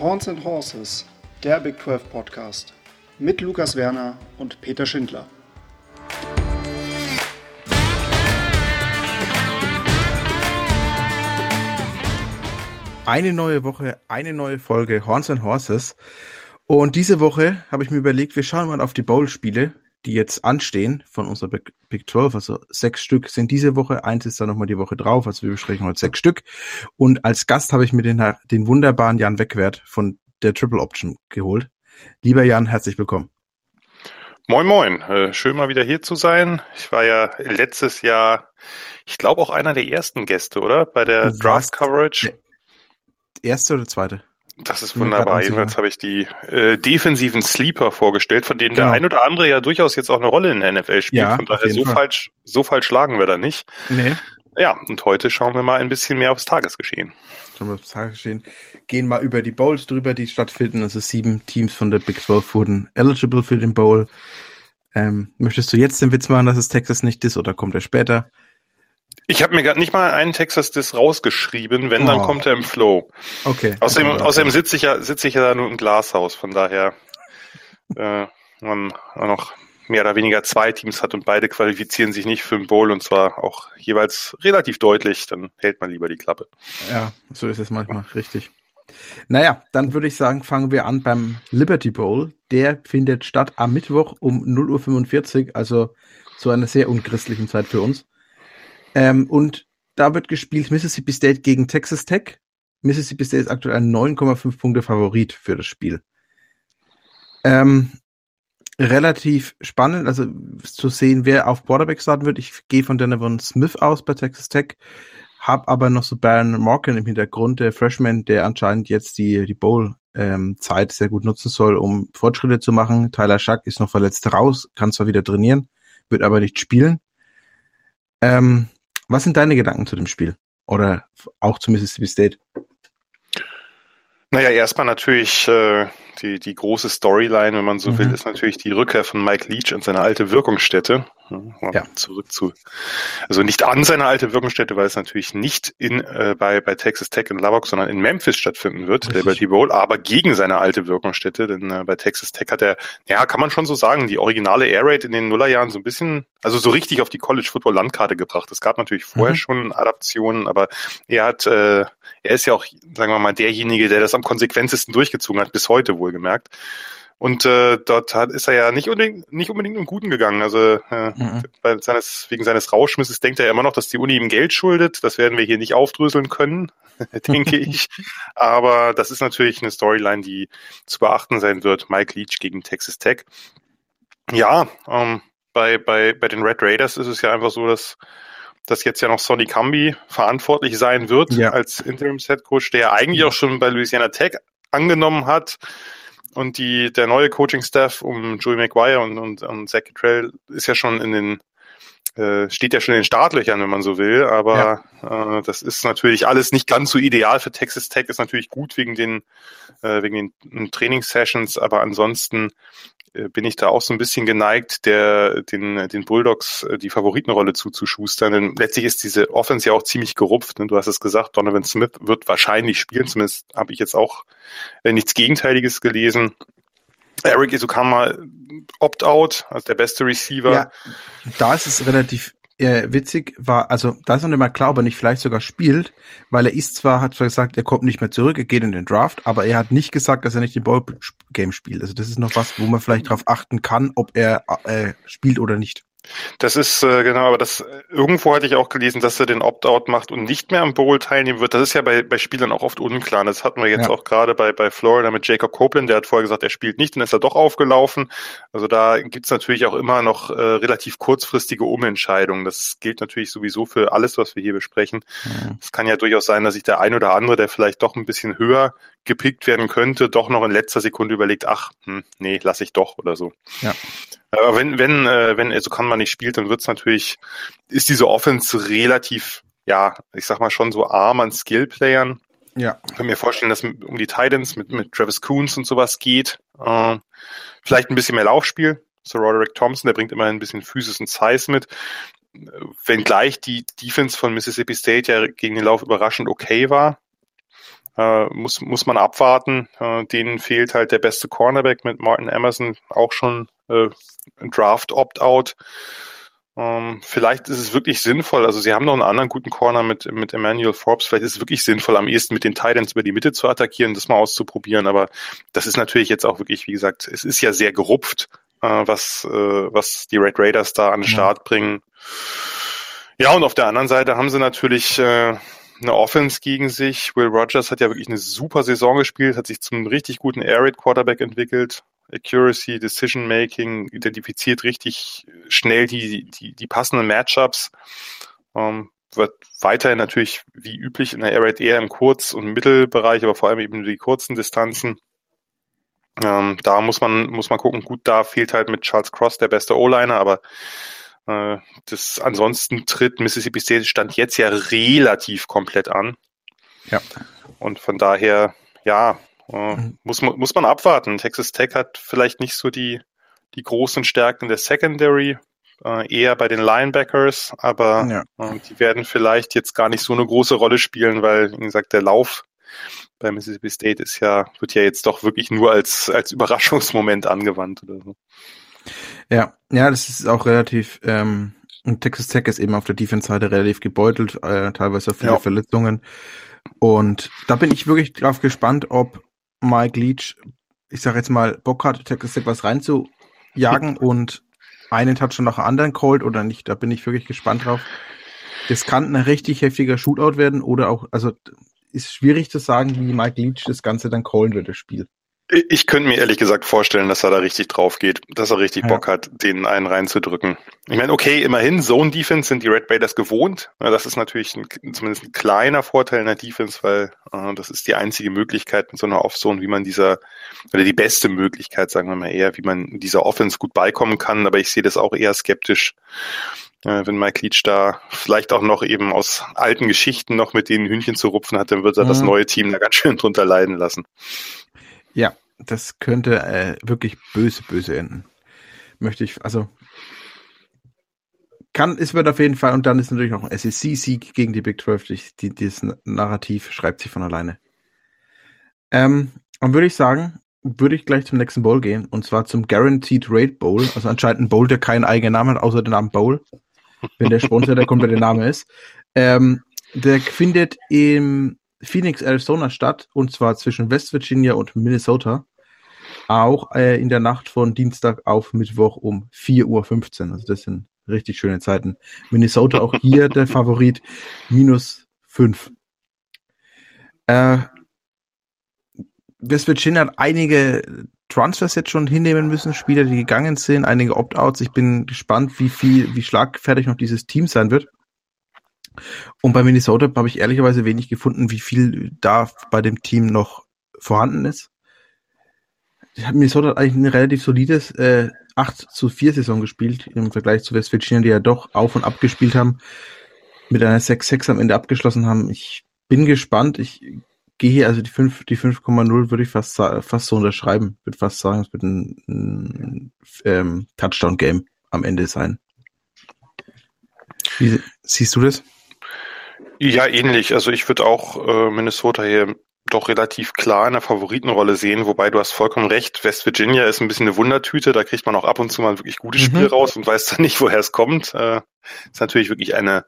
Horns and Horses, der Big 12 Podcast mit Lukas Werner und Peter Schindler. Eine neue Woche, eine neue Folge Horns and Horses. Und diese Woche habe ich mir überlegt, wir schauen mal auf die Bowl-Spiele, die jetzt anstehen von unserer Big, Big 12. Also sechs Stück sind diese Woche, eins ist dann nochmal die Woche drauf. Also wir besprechen heute sechs Stück. Und als Gast habe ich mir den, den wunderbaren Jan Wegwert von der Triple Option geholt. Lieber Jan, herzlich willkommen. Moin, moin. Äh, schön mal wieder hier zu sein. Ich war ja letztes Jahr, ich glaube auch einer der ersten Gäste, oder? Bei der Draft Coverage. Erste oder zweite? Das ist wunderbar. Jedenfalls habe ich die äh, defensiven Sleeper vorgestellt, von denen genau. der ein oder andere ja durchaus jetzt auch eine Rolle in der NFL spielt. Ja, von daher so Fall. falsch, so falsch schlagen wir da nicht. Nee. Ja, und heute schauen wir mal ein bisschen mehr aufs Tagesgeschehen. Schauen wir aufs Tagesgeschehen. Gehen mal über die Bowls drüber, die stattfinden. Also sieben Teams von der Big 12 wurden eligible für den Bowl. Ähm, möchtest du jetzt den Witz machen, dass es Texas nicht ist oder kommt er später? Ich habe mir gerade nicht mal einen Texas Diss rausgeschrieben, wenn, oh. dann kommt er im Flow. Okay. Außerdem, okay. außerdem sitze ich ja, sitze ich ja da nur im Glashaus, von daher, äh, man noch mehr oder weniger zwei Teams hat und beide qualifizieren sich nicht für den Bowl und zwar auch jeweils relativ deutlich, dann hält man lieber die Klappe. Ja, so ist es manchmal, richtig. Naja, dann würde ich sagen, fangen wir an beim Liberty Bowl. Der findet statt am Mittwoch um 0.45 Uhr, also zu einer sehr unchristlichen Zeit für uns. Ähm, und da wird gespielt Mississippi State gegen Texas Tech. Mississippi State ist aktuell ein 9,5 Punkte Favorit für das Spiel. Ähm, relativ spannend, also zu sehen, wer auf Quarterback starten wird. Ich gehe von Donovan Smith aus bei Texas Tech, habe aber noch so Baron Morgan im Hintergrund, der Freshman, der anscheinend jetzt die, die Bowl-Zeit ähm, sehr gut nutzen soll, um Fortschritte zu machen. Tyler Schack ist noch verletzt raus, kann zwar wieder trainieren, wird aber nicht spielen. Ähm, was sind deine Gedanken zu dem Spiel? Oder auch zu Mississippi State? Naja, erstmal natürlich äh, die, die große Storyline, wenn man so mhm. will, ist natürlich die Rückkehr von Mike Leach in seine alte Wirkungsstätte. Ja. Zurück zu, also nicht an seine alte Wirkungsstätte, weil es natürlich nicht in, äh, bei, bei Texas Tech in Lubbock, sondern in Memphis stattfinden wird, Richtig. Liberty Bowl, aber gegen seine alte Wirkungsstätte, denn äh, bei Texas Tech hat er, ja, kann man schon so sagen, die originale Air Raid in den Nullerjahren so ein bisschen, also so richtig auf die College Football Landkarte gebracht. Es gab natürlich vorher mhm. schon Adaptionen, aber er hat, äh, er ist ja auch, sagen wir mal, derjenige, der das am konsequentesten durchgezogen hat, bis heute wohlgemerkt. Und äh, dort hat, ist er ja nicht unbedingt, nicht unbedingt im Guten gegangen. Also äh, mhm. seines, wegen seines Rauschmisses denkt er ja immer noch, dass die Uni ihm Geld schuldet. Das werden wir hier nicht aufdröseln können, denke ich. Aber das ist natürlich eine Storyline, die zu beachten sein wird. Mike Leach gegen Texas Tech. Ja, ähm, bei, bei, bei den Red Raiders ist es ja einfach so, dass dass jetzt ja noch Sonny Cambi verantwortlich sein wird ja. als Interims-Head Coach, der eigentlich auch schon bei Louisiana Tech angenommen hat, und die, der neue Coaching-Staff um Joey McGuire und, und, und Zach Trail ist ja schon in den, äh, steht ja schon in den Startlöchern, wenn man so will. Aber ja. äh, das ist natürlich alles nicht ganz so ideal für Texas Tech, ist natürlich gut wegen den, äh, wegen den Trainingssessions, aber ansonsten äh, bin ich da auch so ein bisschen geneigt, der, den, den Bulldogs äh, die Favoritenrolle zuzuschustern. Denn letztlich ist diese Offense ja auch ziemlich gerupft. Ne? Du hast es gesagt, Donovan Smith wird wahrscheinlich spielen. Zumindest habe ich jetzt auch äh, nichts Gegenteiliges gelesen. Eric Isukama Opt-out, also der beste Receiver. Ja, da ist es relativ äh, witzig war, also da ist noch nicht mal klar, ob er nicht vielleicht sogar spielt, weil er ist zwar, hat zwar gesagt, er kommt nicht mehr zurück, er geht in den Draft, aber er hat nicht gesagt, dass er nicht den Ball-Game spielt. Also das ist noch was, wo man vielleicht drauf achten kann, ob er äh, spielt oder nicht. Das ist äh, genau, aber das irgendwo hatte ich auch gelesen, dass er den Opt-out macht und nicht mehr am Bowl teilnehmen wird. Das ist ja bei, bei Spielern auch oft unklar. Das hatten wir jetzt ja. auch gerade bei, bei Florida mit Jacob Copeland, der hat vorher gesagt, er spielt nicht, dann ist er doch aufgelaufen. Also da gibt's natürlich auch immer noch äh, relativ kurzfristige Umentscheidungen. Das gilt natürlich sowieso für alles, was wir hier besprechen. Es ja. kann ja durchaus sein, dass sich der ein oder andere, der vielleicht doch ein bisschen höher gepickt werden könnte, doch noch in letzter Sekunde überlegt, ach, hm, nee, lass ich doch oder so. Ja. Aber wenn, wenn, äh, wenn also kann man nicht spielt, dann wird's natürlich, ist diese Offense relativ, ja, ich sag mal schon so arm an Skillplayern. Ja. Ich kann mir vorstellen, dass um die Titans mit, mit Travis Coons und sowas geht. Äh, vielleicht ein bisschen mehr Laufspiel. So Roderick Thompson, der bringt immerhin ein bisschen Physis und Size mit. Wenngleich die Defense von Mississippi State ja gegen den Lauf überraschend okay war. Äh, muss, muss man abwarten. Äh, denen fehlt halt der beste Cornerback mit Martin Emerson, auch schon äh, Draft Opt-out. Ähm, vielleicht ist es wirklich sinnvoll, also sie haben noch einen anderen guten Corner mit, mit Emmanuel Forbes, vielleicht ist es wirklich sinnvoll, am ehesten mit den Titans über die Mitte zu attackieren, das mal auszuprobieren, aber das ist natürlich jetzt auch wirklich, wie gesagt, es ist ja sehr gerupft, äh, was, äh, was die Red Raiders da an den Start ja. bringen. Ja, und auf der anderen Seite haben sie natürlich äh, eine Offense gegen sich. Will Rogers hat ja wirklich eine super Saison gespielt, hat sich zum richtig guten Air Raid Quarterback entwickelt. Accuracy, Decision Making, identifiziert richtig schnell die, die, die passenden Matchups. Ähm, wird weiterhin natürlich wie üblich in der Air Raid eher im Kurz- und Mittelbereich, aber vor allem eben die kurzen Distanzen. Ähm, da muss man, muss man gucken. Gut, da fehlt halt mit Charles Cross der beste O-Liner, aber das ansonsten tritt Mississippi State stand jetzt ja relativ komplett an. Ja. Und von daher, ja, äh, mhm. muss, man, muss man abwarten. Texas Tech hat vielleicht nicht so die, die großen Stärken der Secondary, äh, eher bei den Linebackers, aber ja. äh, die werden vielleicht jetzt gar nicht so eine große Rolle spielen, weil, wie gesagt, der Lauf bei Mississippi State ist ja, wird ja jetzt doch wirklich nur als, als Überraschungsmoment angewandt oder so. Ja, ja, das ist auch relativ, ähm, und Texas Tech ist eben auf der Defense-Seite relativ gebeutelt, äh, teilweise viele ja. Verletzungen. Und da bin ich wirklich drauf gespannt, ob Mike Leach, ich sag jetzt mal, Bock hat, Texas Tech was reinzujagen und einen Touch nach anderen callt oder nicht. Da bin ich wirklich gespannt drauf. Das kann ein richtig heftiger Shootout werden oder auch, also ist schwierig zu sagen, wie Mike Leach das Ganze dann callen wird, das Spiel. Ich könnte mir ehrlich gesagt vorstellen, dass er da richtig drauf geht, dass er richtig ja. Bock hat, den einen reinzudrücken. Ich meine, okay, immerhin, Zone Defense sind die Red Raiders gewohnt. Das ist natürlich ein, zumindest ein kleiner Vorteil in der Defense, weil äh, das ist die einzige Möglichkeit mit so einer Off-Zone, wie man dieser, oder die beste Möglichkeit, sagen wir mal eher, wie man dieser Offense gut beikommen kann. Aber ich sehe das auch eher skeptisch, äh, wenn Mike Leach da vielleicht auch noch eben aus alten Geschichten noch mit den Hühnchen zu rupfen hat, dann wird er mhm. das neue Team da ganz schön drunter leiden lassen. Ja, das könnte äh, wirklich böse, böse enden. Möchte ich, also kann, es wird auf jeden Fall, und dann ist natürlich noch ein SEC-Sieg gegen die Big 12, die, die, dieses Narrativ schreibt sich von alleine. Ähm, dann würde ich sagen, würde ich gleich zum nächsten Bowl gehen, und zwar zum Guaranteed Rate Bowl, also anscheinend ein Bowl, der keinen eigenen Namen hat, außer den Namen Bowl, wenn der Sponsor der komplette Name ist. Ähm, der findet im Phoenix, Arizona statt, und zwar zwischen West Virginia und Minnesota. Auch äh, in der Nacht von Dienstag auf Mittwoch um 4.15 Uhr. Also das sind richtig schöne Zeiten. Minnesota auch hier der Favorit, minus 5. Äh, West Virginia hat einige Transfers jetzt schon hinnehmen müssen, Spieler, die gegangen sind, einige Opt-outs. Ich bin gespannt, wie viel, wie schlagfertig noch dieses Team sein wird. Und bei Minnesota habe ich ehrlicherweise wenig gefunden, wie viel da bei dem Team noch vorhanden ist. Minnesota hat eigentlich ein relativ solides äh, 8 zu 4 Saison gespielt im Vergleich zu West Virginia, die ja doch auf und ab gespielt haben, mit einer 6-6 am Ende abgeschlossen haben. Ich bin gespannt. Ich gehe hier, also die 5, die 5,0 würde ich fast, fast so unterschreiben. Würde fast sagen, es wird ein, ein ähm, Touchdown-Game am Ende sein. Wie siehst du das? Ja, ähnlich. Also ich würde auch äh, Minnesota hier doch relativ klar in der Favoritenrolle sehen, wobei du hast vollkommen recht, West Virginia ist ein bisschen eine Wundertüte, da kriegt man auch ab und zu mal ein wirklich gutes mhm. Spiel raus und weiß dann nicht, woher es kommt. Äh, ist natürlich wirklich eine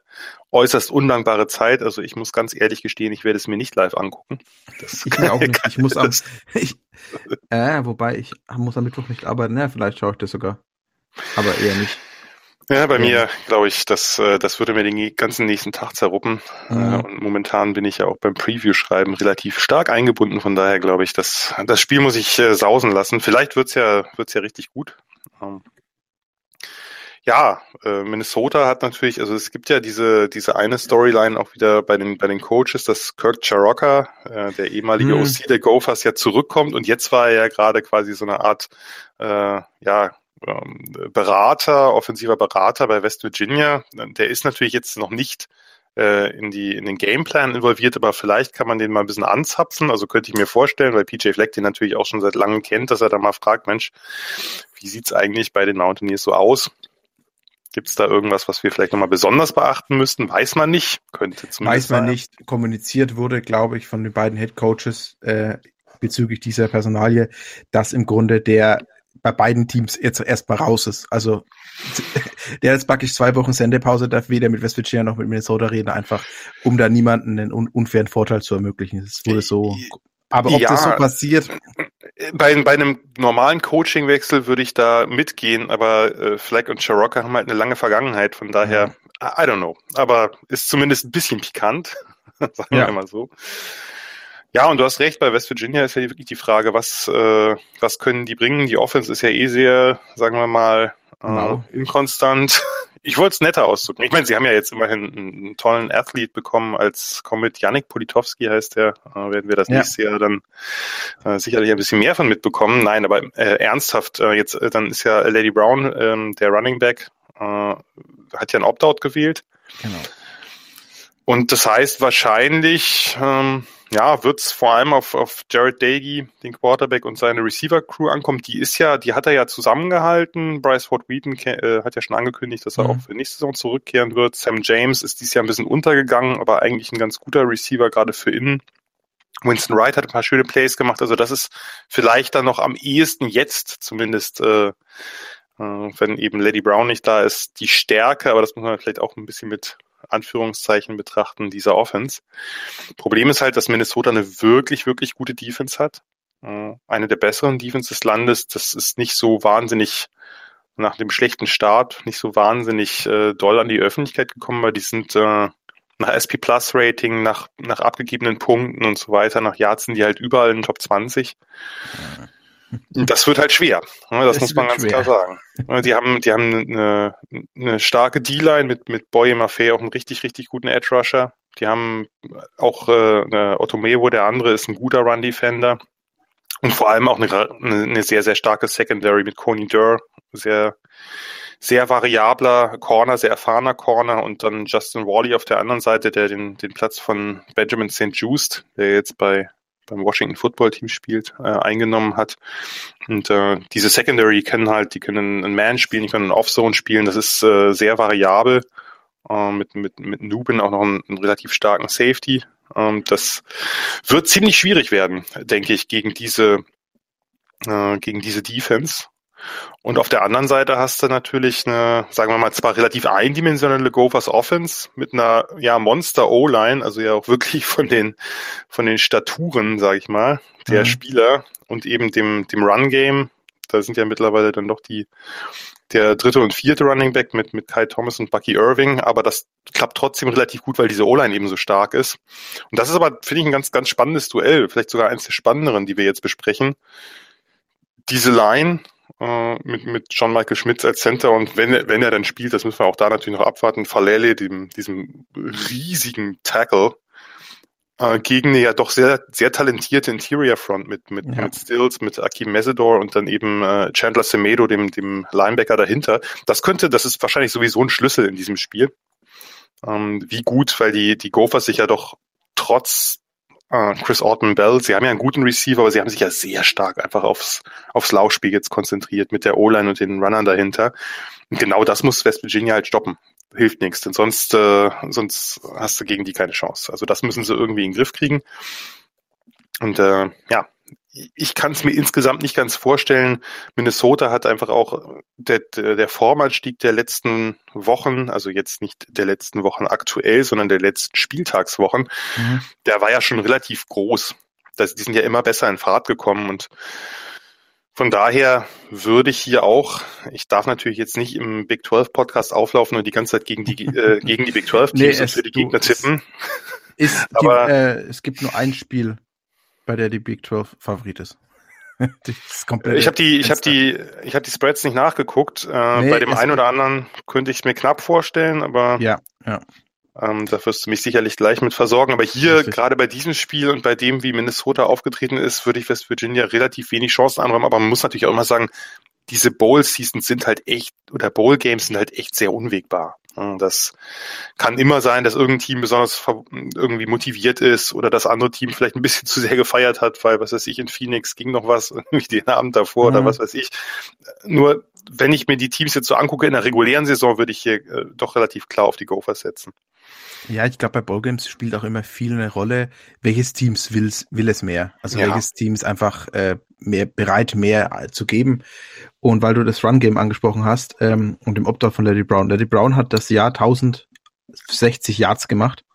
äußerst undankbare Zeit. Also ich muss ganz ehrlich gestehen, ich werde es mir nicht live angucken. Das ich auch nicht. Ich muss am, ich, äh, wobei ich muss am Mittwoch nicht arbeiten. Ja, vielleicht schaue ich das sogar. Aber eher nicht. Ja, bei ja. mir glaube ich, das, äh, das würde mir den ganzen nächsten Tag zerruppen. Mhm. Und momentan bin ich ja auch beim Preview-Schreiben relativ stark eingebunden. Von daher glaube ich, das, das Spiel muss ich äh, sausen lassen. Vielleicht wird's ja, wird's ja richtig gut. Ähm, ja, Minnesota hat natürlich, also es gibt ja diese, diese eine Storyline auch wieder bei den, bei den Coaches, dass Kirk Charocca, der ehemalige mhm. OC der Gophers, ja zurückkommt und jetzt war er ja gerade quasi so eine Art, äh, ja, Berater, offensiver Berater bei West Virginia. Der ist natürlich jetzt noch nicht äh, in, die, in den Gameplan involviert, aber vielleicht kann man den mal ein bisschen anzapfen. Also könnte ich mir vorstellen, weil PJ Fleck den natürlich auch schon seit langem kennt, dass er da mal fragt, Mensch, wie sieht's eigentlich bei den Mountaineers so aus? Gibt es da irgendwas, was wir vielleicht nochmal besonders beachten müssten? Weiß man nicht. Könnte zumindest Weiß man sein. nicht. Kommuniziert wurde, glaube ich, von den beiden Head Coaches äh, bezüglich dieser Personalie, dass im Grunde der bei beiden Teams jetzt erstmal raus ist. Also der jetzt praktisch zwei Wochen Sendepause darf weder mit West Virginia noch mit Minnesota reden, einfach um da niemanden einen unfairen Vorteil zu ermöglichen. Es wurde so. Aber ob ja, das so passiert. Bei, bei einem normalen Coachingwechsel würde ich da mitgehen, aber äh, Fleck und Cherokka haben halt eine lange Vergangenheit, von daher, I don't know. Aber ist zumindest ein bisschen pikant, sagen ja. wir mal so. Ja, und du hast recht, bei West Virginia ist ja wirklich die Frage, was, äh, was können die bringen? Die Offense ist ja eh sehr, sagen wir mal, äh, genau. inkonstant. Ich wollte es netter ausdrücken. Ich meine, sie haben ja jetzt immerhin einen, tollen Athlet bekommen als Comet Yannick Politowski heißt der. Äh, werden wir das ja. nächste Jahr dann äh, sicherlich ein bisschen mehr von mitbekommen. Nein, aber äh, ernsthaft, äh, jetzt äh, dann ist ja Lady Brown, äh, der Running Back, äh, hat ja ein Opt-out gewählt. Genau. Und das heißt wahrscheinlich, ähm, ja, wird es vor allem auf, auf Jared Dagey, den Quarterback und seine Receiver-Crew ankommen. Die ist ja, die hat er ja zusammengehalten. Bryce Ford Wheaton äh, hat ja schon angekündigt, dass er mhm. auch für nächste Saison zurückkehren wird. Sam James ist dieses Jahr ein bisschen untergegangen, aber eigentlich ein ganz guter Receiver, gerade für innen. Winston Wright hat ein paar schöne Plays gemacht. Also das ist vielleicht dann noch am ehesten jetzt zumindest, äh, äh, wenn eben Lady Brown nicht da ist, die Stärke, aber das muss man vielleicht auch ein bisschen mit Anführungszeichen betrachten, dieser Offense. Problem ist halt, dass Minnesota eine wirklich, wirklich gute Defense hat. Äh, eine der besseren Defense des Landes. Das ist nicht so wahnsinnig nach dem schlechten Start nicht so wahnsinnig äh, doll an die Öffentlichkeit gekommen, weil die sind äh, nach SP Plus Rating, nach, nach abgegebenen Punkten und so weiter, nach Yards sind die halt überall in den Top 20. Ja. Das wird halt schwer. Das, das muss man ganz schwer. klar sagen. Die haben, die haben eine, eine starke D-Line mit, mit Boye Maffei, auch einen richtig, richtig guten Edge Rusher. Die haben auch äh, eine Ottomewo, der andere ist ein guter Run Defender. Und vor allem auch eine, eine sehr, sehr starke Secondary mit Coney Durr. Sehr, sehr variabler Corner, sehr erfahrener Corner und dann Justin Wally auf der anderen Seite, der den, den Platz von Benjamin St. Just, der jetzt bei beim Washington Football Team spielt, äh, eingenommen hat. Und äh, diese Secondary können halt, die können einen Man spielen, die können einen Off-Zone spielen. Das ist äh, sehr variabel. Äh, mit, mit, mit Nubin auch noch einen, einen relativ starken Safety. Ähm, das wird ziemlich schwierig werden, denke ich, gegen diese, äh, gegen diese Defense. Und auf der anderen Seite hast du natürlich eine, sagen wir mal, zwar relativ eindimensionale Gophers Offense mit einer ja Monster O-Line, also ja auch wirklich von den von den Staturen, sage ich mal, der mhm. Spieler und eben dem dem Run Game. Da sind ja mittlerweile dann doch die der dritte und vierte Running Back mit mit Kai Thomas und Bucky Irving, aber das klappt trotzdem relativ gut, weil diese O-Line eben so stark ist. Und das ist aber finde ich ein ganz ganz spannendes Duell, vielleicht sogar eines der spannenderen, die wir jetzt besprechen. Diese Line äh, mit, mit John Michael Schmitz als Center und wenn er, wenn er dann spielt, das müssen wir auch da natürlich noch abwarten, Falele, dem, diesem riesigen Tackle, äh, gegen eine ja doch sehr, sehr talentierte Interior Front mit, mit, ja. mit Stills, mit Akim Mesidor und dann eben äh, Chandler Semedo, dem, dem Linebacker dahinter. Das könnte, das ist wahrscheinlich sowieso ein Schlüssel in diesem Spiel. Ähm, wie gut, weil die, die Gophers sich ja doch trotz äh, Chris Orton Bell, sie haben ja einen guten Receiver, aber sie haben sich ja sehr stark einfach aufs, aufs Laufspiel jetzt konzentriert mit der O-Line und den Runnern dahinter. Und genau das muss West Virginia halt stoppen. Hilft nichts, denn sonst, äh, sonst hast du gegen die keine Chance. Also das müssen sie irgendwie in den Griff kriegen. Und äh, ja, ich kann es mir insgesamt nicht ganz vorstellen. Minnesota hat einfach auch der, der Formanstieg der letzten Wochen, also jetzt nicht der letzten Wochen aktuell, sondern der letzten Spieltagswochen, mhm. der war ja schon relativ groß. Das, die sind ja immer besser in Fahrt gekommen und von daher würde ich hier auch, ich darf natürlich jetzt nicht im Big 12 Podcast auflaufen und die ganze Zeit gegen die, äh, gegen die Big 12 Teams nee, und für die Gegner tippen. Ist, die, äh, es gibt nur ein Spiel, bei der die Big 12 Favorit ist. ich habe die, ich habe die, ich habe die Spreads nicht nachgeguckt. Äh, nee, bei dem einen oder anderen könnte ich es mir knapp vorstellen, aber ja, ja. Ähm, da wirst du mich sicherlich gleich mit versorgen. Aber hier, gerade bei diesem Spiel und bei dem, wie Minnesota aufgetreten ist, würde ich West Virginia relativ wenig Chancen anräumen. Aber man muss natürlich auch immer sagen, diese Bowl-Seasons sind halt echt, oder Bowl-Games sind halt echt sehr unwegbar. Das kann immer sein, dass irgendein Team besonders irgendwie motiviert ist oder das andere Team vielleicht ein bisschen zu sehr gefeiert hat, weil, was weiß ich, in Phoenix ging noch was, irgendwie den Abend davor mhm. oder was weiß ich. Nur, wenn ich mir die Teams jetzt so angucke, in der regulären Saison würde ich hier äh, doch relativ klar auf die Gophers setzen. Ja, ich glaube, bei Ballgames spielt auch immer viel eine Rolle, welches Teams will, will es mehr. Also ja. welches Team ist einfach äh, mehr bereit, mehr zu geben. Und weil du das Run-Game angesprochen hast ähm, und dem Opt-out von Lady Brown. Lady Brown hat das Jahr 1060 Yards gemacht.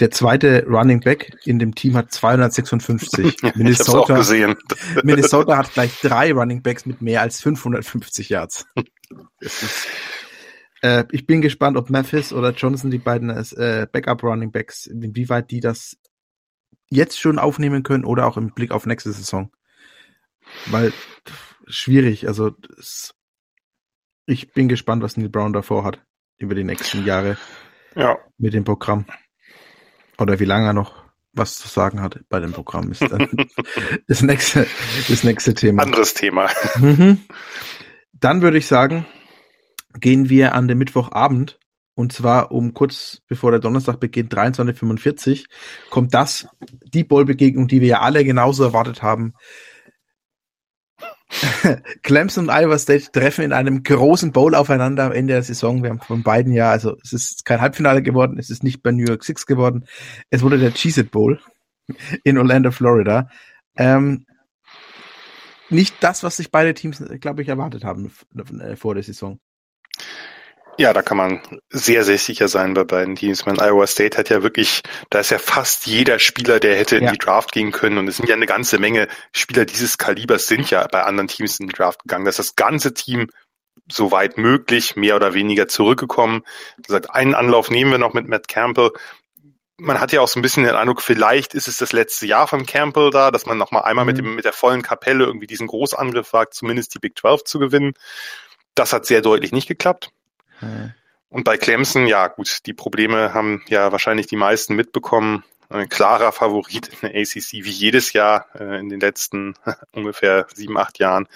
Der zweite Running Back in dem Team hat 256. Minnesota, gesehen. Minnesota hat gleich drei Running Backs mit mehr als 550 Yards. Äh, ich bin gespannt, ob Memphis oder Johnson, die beiden äh, Backup Running Backs, inwieweit die das jetzt schon aufnehmen können oder auch im Blick auf nächste Saison. Weil schwierig, also es, ich bin gespannt, was Neil Brown davor hat über die nächsten Jahre ja. mit dem Programm. Oder wie lange er noch was zu sagen hat bei dem Programm ist dann das nächste, das nächste Thema. Anderes Thema. Mhm. Dann würde ich sagen, gehen wir an den Mittwochabend und zwar um kurz bevor der Donnerstag beginnt, 23.45 kommt das, die Ballbegegnung, die wir ja alle genauso erwartet haben. Clemson und Iowa State treffen in einem großen Bowl aufeinander am Ende der Saison. Wir haben von beiden ja, also es ist kein Halbfinale geworden, es ist nicht bei New York Six geworden. Es wurde der Cheez-It Bowl in Orlando, Florida. Ähm, nicht das, was sich beide Teams, glaube ich, erwartet haben äh, vor der Saison. Ja, da kann man sehr, sehr sicher sein bei beiden Teams. Mein Iowa State hat ja wirklich, da ist ja fast jeder Spieler, der hätte in ja. die Draft gehen können. Und es sind ja eine ganze Menge Spieler dieses Kalibers sind ja bei anderen Teams in die Draft gegangen. Das ist das ganze Team soweit möglich, mehr oder weniger zurückgekommen. Seit einen Anlauf nehmen wir noch mit Matt Campbell. Man hat ja auch so ein bisschen den Eindruck, vielleicht ist es das letzte Jahr von Campbell da, dass man nochmal einmal mhm. mit dem, mit der vollen Kapelle irgendwie diesen Großangriff wagt, zumindest die Big 12 zu gewinnen. Das hat sehr deutlich nicht geklappt. Mhm. Und bei Clemson, ja gut, die Probleme haben ja wahrscheinlich die meisten mitbekommen. Ein klarer Favorit in der ACC wie jedes Jahr äh, in den letzten ungefähr sieben, acht Jahren.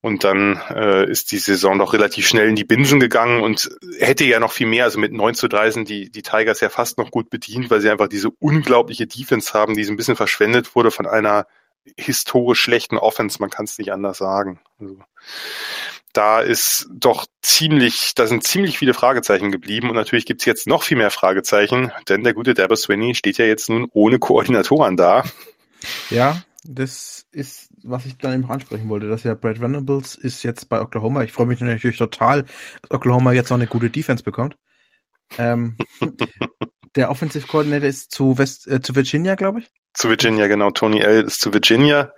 Und dann äh, ist die Saison doch relativ schnell in die Binsen gegangen und hätte ja noch viel mehr. Also mit 9 zu 3 sind die, die Tigers ja fast noch gut bedient, weil sie einfach diese unglaubliche Defense haben, die so ein bisschen verschwendet wurde von einer historisch schlechten Offense. Man kann es nicht anders sagen. Also, da ist doch ziemlich, da sind ziemlich viele Fragezeichen geblieben und natürlich gibt's jetzt noch viel mehr Fragezeichen, denn der gute Dabo Swinney steht ja jetzt nun ohne Koordinatoren da. Ja, das ist, was ich dann eben ansprechen wollte, dass ja Brad Venables ist jetzt bei Oklahoma. Ich freue mich natürlich total, dass Oklahoma jetzt noch eine gute Defense bekommt. Ähm, der Offensive Coordinator ist zu West, äh, zu Virginia, glaube ich. Zu Virginia, genau. Tony L. ist zu Virginia.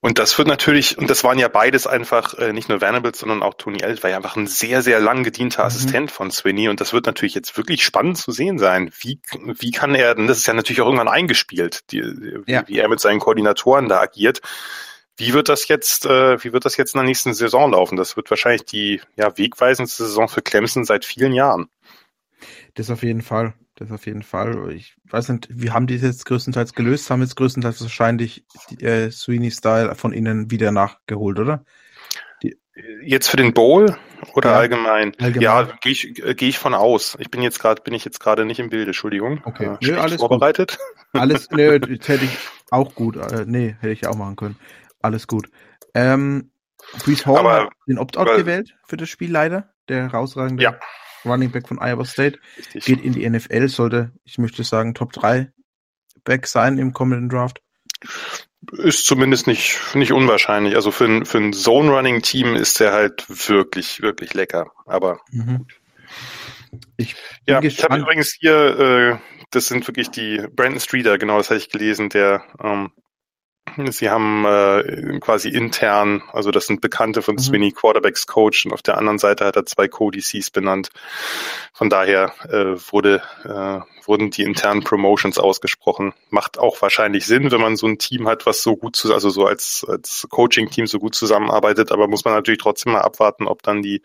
Und das wird natürlich, und das waren ja beides einfach, äh, nicht nur Venables, sondern auch Tony Elliott war ja einfach ein sehr, sehr lang gedienter mhm. Assistent von Sweeney. Und das wird natürlich jetzt wirklich spannend zu sehen sein. Wie, wie kann er, denn das ist ja natürlich auch irgendwann eingespielt, die, ja. wie, wie er mit seinen Koordinatoren da agiert. Wie wird das jetzt, äh, wie wird das jetzt in der nächsten Saison laufen? Das wird wahrscheinlich die ja, wegweisendste Saison für Clemson seit vielen Jahren. Das auf jeden Fall. Das auf jeden Fall. Ich weiß nicht, wir haben die jetzt größtenteils gelöst, haben jetzt größtenteils wahrscheinlich äh, Sweeney Style von ihnen wieder nachgeholt, oder? Die jetzt für den Bowl oder ja, allgemein? allgemein? Ja, gehe ich, äh, geh ich von aus. Ich bin jetzt gerade, bin ich jetzt gerade nicht im Bilde, Entschuldigung. Okay, äh, nö, alles vorbereitet. Gut. Alles, nö, das hätte ich auch gut, äh, nee, hätte ich auch machen können. Alles gut. Ähm, Brees Hall Aber, hat den Opt-out gewählt für das Spiel leider, der herausragende ja. Running Back von Iowa State. Richtig. Geht in die NFL, sollte, ich möchte sagen, Top 3 Back sein im kommenden Draft. Ist zumindest nicht, nicht unwahrscheinlich. Also für ein, für ein Zone-Running-Team ist der halt wirklich, wirklich lecker. Aber mhm. ich ja, ich habe übrigens hier, äh, das sind wirklich die Brandon Streeter, genau, das hatte ich gelesen, der ähm, Sie haben äh, quasi intern, also das sind Bekannte von mhm. Sweeney Quarterbacks Coach und auf der anderen Seite hat er zwei Co-DCs benannt. Von daher äh, wurde, äh, wurden die internen Promotions ausgesprochen. Macht auch wahrscheinlich Sinn, wenn man so ein Team hat, was so gut, zu, also so als, als Coaching-Team so gut zusammenarbeitet, aber muss man natürlich trotzdem mal abwarten, ob dann die,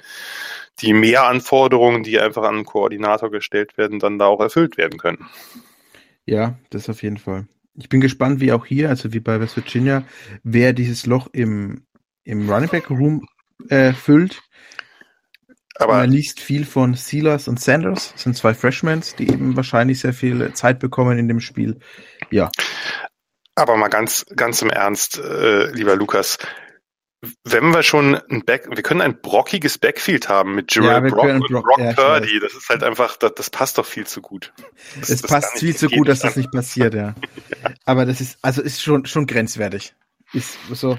die Mehranforderungen, die einfach an einen Koordinator gestellt werden, dann da auch erfüllt werden können. Ja, das auf jeden Fall ich bin gespannt, wie auch hier, also wie bei West Virginia, wer dieses Loch im, im Running Back Room äh, füllt. Aber man liest viel von Sealers und Sanders, das sind zwei Freshmen, die eben wahrscheinlich sehr viel Zeit bekommen in dem Spiel. Ja. Aber mal ganz, ganz im Ernst, äh, lieber Lukas, wenn wir schon ein Back, wir können ein brockiges Backfield haben mit Gerald ja, Brock und Brock, Brock ja, Purdy. Das ist halt einfach, das, das, passt doch viel zu gut. Das, es passt viel zu gut, dass das nicht passiert, ja. ja. Aber das ist, also ist schon, schon grenzwertig. Ist so.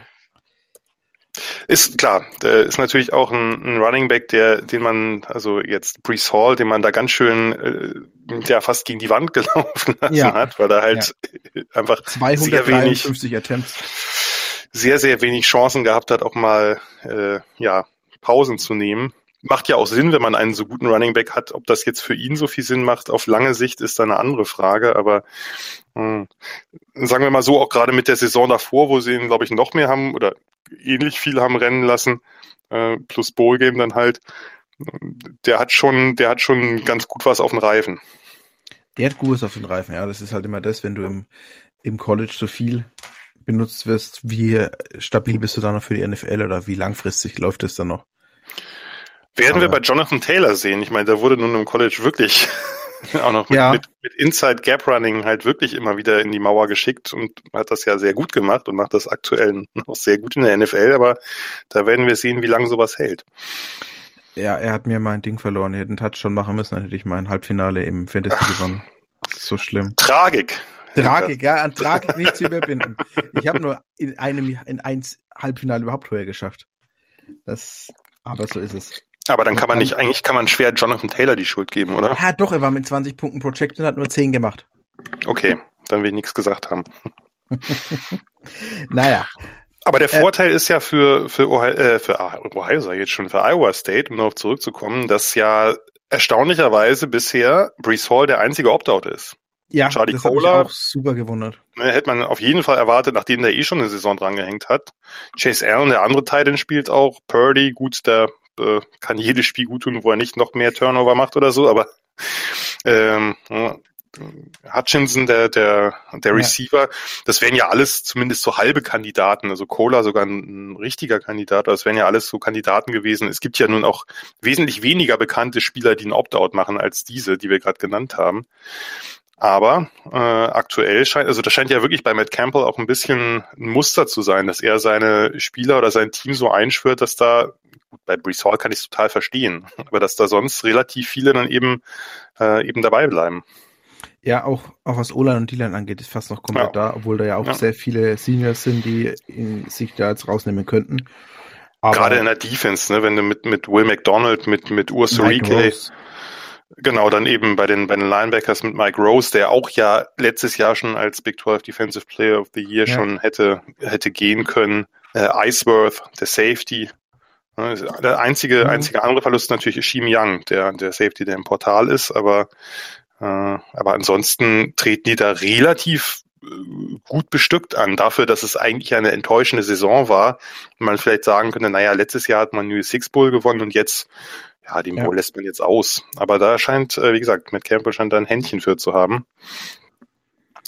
Ist klar, ist natürlich auch ein, ein Running Back, der, den man, also jetzt Brees Hall, den man da ganz schön, äh, ja, fast gegen die Wand gelaufen lassen ja. hat, weil er halt einfach 253 sehr wenig, Attempts sehr, sehr wenig Chancen gehabt hat, auch mal äh, ja, Pausen zu nehmen. Macht ja auch Sinn, wenn man einen so guten Running Back hat. Ob das jetzt für ihn so viel Sinn macht, auf lange Sicht ist da eine andere Frage. Aber mh, hm, sagen wir mal so, auch gerade mit der Saison davor, wo sie ihn, glaube ich, noch mehr haben oder ähnlich viel haben rennen lassen, äh, plus Bowl Game dann halt, der hat schon, der hat schon ganz gut was auf den Reifen. Der hat Gutes auf den Reifen, ja. Das ist halt immer das, wenn du im, im College so viel benutzt wirst, wie stabil bist du dann noch für die NFL oder wie langfristig läuft es dann noch? Werden Aber, wir bei Jonathan Taylor sehen. Ich meine, der wurde nun im College wirklich auch noch mit, ja. mit, mit Inside Gap Running halt wirklich immer wieder in die Mauer geschickt und hat das ja sehr gut gemacht und macht das aktuell noch sehr gut in der NFL. Aber da werden wir sehen, wie lange sowas hält. Ja, er hat mir mein Ding verloren. Er hätte einen Touch schon machen müssen, dann hätte ich mein Halbfinale im Fantasy gewonnen. So schlimm. Tragik. Tragik, ja, an Tragik nicht zu überbinden. Ich habe nur in einem, in eins Halbfinale überhaupt höher geschafft. Das, aber so ist es. Aber dann kann man nicht, eigentlich kann man schwer Jonathan Taylor die Schuld geben, oder? Ja, doch, er war mit 20 Punkten projected und hat nur 10 gemacht. Okay, dann will ich nichts gesagt haben. naja. Aber der äh, Vorteil äh, ist ja für, für Ohio, äh, für Ohio, sag ich jetzt schon, für Iowa State, um darauf zurückzukommen, dass ja erstaunlicherweise bisher Brees Hall der einzige Opt-out ist. Ja, Charlie das Cola, auch super gewundert. Ne, hätte man auf jeden Fall erwartet, nachdem der eh schon eine Saison drangehängt hat. Chase Allen, der andere Titan spielt auch. Purdy, gut, der äh, kann jedes Spiel gut tun, wo er nicht noch mehr Turnover macht oder so, aber ähm, Hutchinson, der, der, der Receiver, ja. das wären ja alles zumindest so halbe Kandidaten, also Cola sogar ein, ein richtiger Kandidat, das wären ja alles so Kandidaten gewesen. Es gibt ja nun auch wesentlich weniger bekannte Spieler, die ein Opt-out machen als diese, die wir gerade genannt haben. Aber äh, aktuell scheint, also das scheint ja wirklich bei Matt Campbell auch ein bisschen ein Muster zu sein, dass er seine Spieler oder sein Team so einschwört, dass da, gut, bei Brees Hall kann ich es total verstehen, aber dass da sonst relativ viele dann eben, äh, eben dabei bleiben. Ja, auch, auch was Olan und Dylan angeht, ist fast noch komplett ja. da, obwohl da ja auch ja. sehr viele Seniors sind, die ihn, sich da jetzt rausnehmen könnten. Aber Gerade in der Defense, ne, wenn du mit, mit Will McDonald, mit, mit Ursa Genau, dann eben bei den, bei den Linebackers mit Mike Rose, der auch ja letztes Jahr schon als Big 12 Defensive Player of the Year ja. schon hätte, hätte gehen können. Äh, Iceworth, der Safety. Der einzige, mhm. einzige andere Verlust natürlich ist Shim Young, der, der Safety, der im Portal ist, aber, äh, aber ansonsten treten die da relativ äh, gut bestückt an, dafür, dass es eigentlich eine enttäuschende Saison war. Man vielleicht sagen könnte, naja, letztes Jahr hat man New Six Bowl gewonnen und jetzt ja, den ja. Lässt man jetzt aus. Aber da scheint, äh, wie gesagt, Matt Campbell scheint da ein Händchen für zu haben.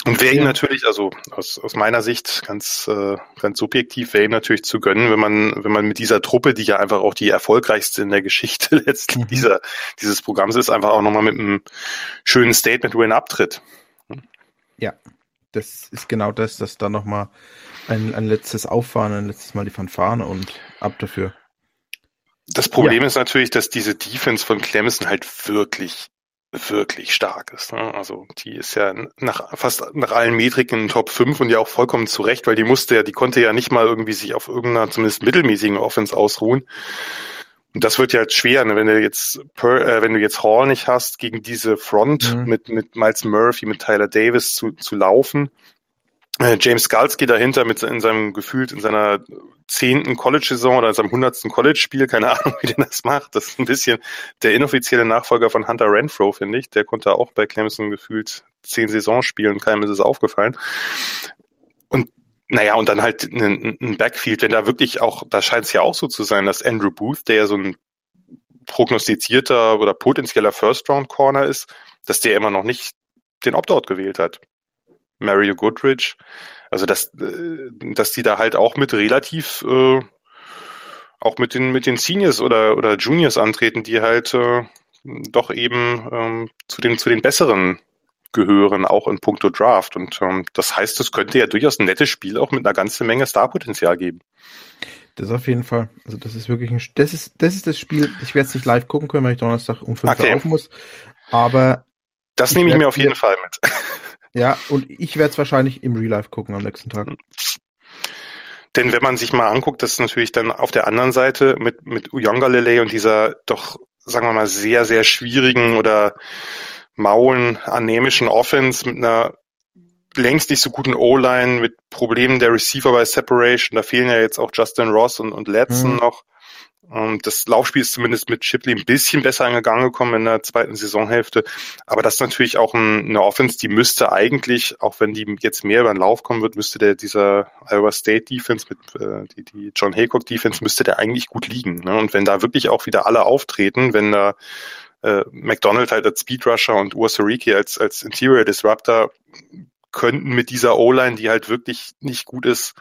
Und wäre ihm natürlich, also aus, aus meiner Sicht ganz, äh, ganz subjektiv, wäre ihm natürlich zu gönnen, wenn man, wenn man mit dieser Truppe, die ja einfach auch die erfolgreichste in der Geschichte letztlich mhm. dieser, dieses Programms ist, einfach auch nochmal mit einem schönen Statement-Win abtritt. Ja, das ist genau das, dass da nochmal ein, ein letztes Auffahren, ein letztes Mal die Fanfaren und ab dafür. Das Problem ja. ist natürlich, dass diese Defense von Clemson halt wirklich, wirklich stark ist. Ne? Also die ist ja nach fast nach allen Metriken in Top 5 und ja auch vollkommen zurecht, weil die musste ja, die konnte ja nicht mal irgendwie sich auf irgendeiner zumindest mittelmäßigen Offense ausruhen. Und das wird ja halt schwer, ne? wenn du jetzt per, äh, wenn du jetzt Hall nicht hast, gegen diese Front mhm. mit, mit Miles Murphy, mit Tyler Davis zu, zu laufen. Äh, James Skalski dahinter mit in seinem gefühlt in seiner zehnten College-Saison oder in seinem hundertsten College-Spiel, keine Ahnung, wie der das macht. Das ist ein bisschen der inoffizielle Nachfolger von Hunter Renfro, finde ich. Der konnte auch bei Clemson gefühlt zehn Saisons spielen, keinem ist es aufgefallen. Und naja, und dann halt ein, ein Backfield, wenn da wirklich auch, da scheint es ja auch so zu sein, dass Andrew Booth, der ja so ein prognostizierter oder potenzieller First-Round-Corner ist, dass der immer noch nicht den Opt-out gewählt hat. Mario Goodrich. Also dass, äh, dass die da halt auch mit relativ äh, auch mit den, mit den Seniors oder, oder Juniors antreten, die halt äh, doch eben ähm, zu, den, zu den besseren gehören, auch in puncto Draft. Und ähm, das heißt, es könnte ja durchaus ein nettes Spiel auch mit einer ganzen Menge Starpotenzial geben. Das auf jeden Fall. Also das ist wirklich ein, das ist, das ist das Spiel. Ich werde es nicht live gucken können, weil ich Donnerstag um 5 Uhr auf muss. Aber das nehme ich mir auf jeden Fall mit. Ja, und ich werde es wahrscheinlich im Real Life gucken am nächsten Tag. Denn wenn man sich mal anguckt, das ist natürlich dann auf der anderen Seite mit, mit Uyonga Lele und dieser doch, sagen wir mal, sehr, sehr schwierigen oder maulen anämischen Offense mit einer längst nicht so guten O-Line, mit Problemen der Receiver bei Separation. Da fehlen ja jetzt auch Justin Ross und, und Letson mhm. noch. Und das Laufspiel ist zumindest mit Shipley ein bisschen besser angegangen gekommen in der zweiten Saisonhälfte. Aber das ist natürlich auch ein, eine Offense, die müsste eigentlich, auch wenn die jetzt mehr über den Lauf kommen wird, müsste der dieser Iowa State Defense mit äh, die, die John Haycock Defense müsste der eigentlich gut liegen. Ne? Und wenn da wirklich auch wieder alle auftreten, wenn da äh, McDonald halt als Speedrusher und Ursariki als als Interior Disruptor könnten mit dieser O-Line, die halt wirklich nicht gut ist,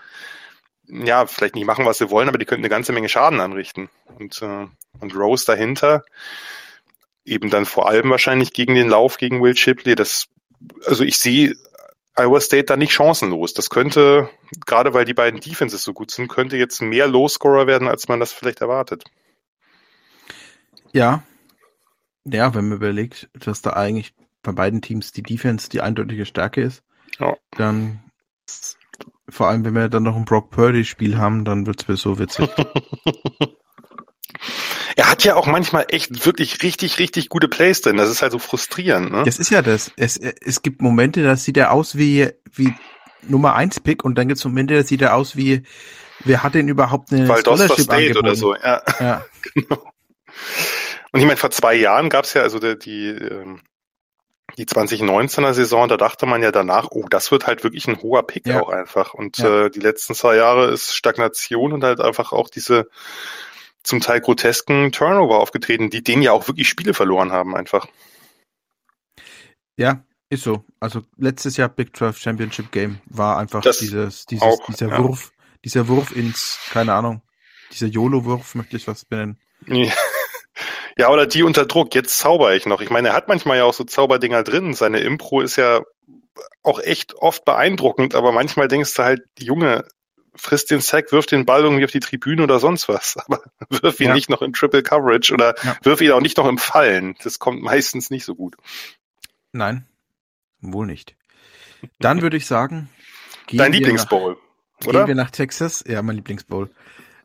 ja, vielleicht nicht machen, was sie wollen, aber die könnten eine ganze Menge Schaden anrichten. Und, äh, und Rose dahinter, eben dann vor allem wahrscheinlich gegen den Lauf gegen Will Shipley, das, also ich sehe Iowa State da nicht chancenlos. Das könnte, gerade weil die beiden Defenses so gut sind, könnte jetzt mehr Low-Scorer werden, als man das vielleicht erwartet. Ja. Ja, wenn man überlegt, dass da eigentlich bei beiden Teams die Defense die eindeutige Stärke ist, ja. dann vor allem, wenn wir dann noch ein Brock Purdy-Spiel haben, dann wird es so witzig. er hat ja auch manchmal echt wirklich richtig, richtig gute Plays drin. Das ist halt so frustrierend. Ne? Das ist ja das. Es, es gibt Momente, da sieht er aus wie, wie Nummer 1 Pick und dann gibt es Momente, da sieht er aus wie, wer hat denn überhaupt eine Scholarship State angeboten? oder so. Ja, ja. genau. Und ich meine, vor zwei Jahren gab es ja also die, die ähm, die 2019er Saison, da dachte man ja danach, oh, das wird halt wirklich ein hoher Pick ja. auch einfach. Und ja. äh, die letzten zwei Jahre ist Stagnation und halt einfach auch diese zum Teil grotesken Turnover aufgetreten, die denen ja auch wirklich Spiele verloren haben einfach. Ja, ist so. Also letztes Jahr Big 12 Championship Game war einfach das dieses, dieses, auch, dieser ja. Wurf, dieser Wurf ins, keine Ahnung, dieser YOLO-Wurf möchte ich was benennen. Ja. Ja, oder die unter Druck. Jetzt zauber ich noch. Ich meine, er hat manchmal ja auch so Zauberdinger drin. Seine Impro ist ja auch echt oft beeindruckend, aber manchmal denkst du halt, Junge, frisst den Sack, wirft den Ball irgendwie auf die Tribüne oder sonst was. Aber wirf ihn ja. nicht noch in Triple Coverage oder ja. wirf ihn auch nicht noch im Fallen. Das kommt meistens nicht so gut. Nein, wohl nicht. Dann würde ich sagen, dein Lieblingsbowl, oder? Gehen wir nach Texas. Ja, mein Lieblingsbowl.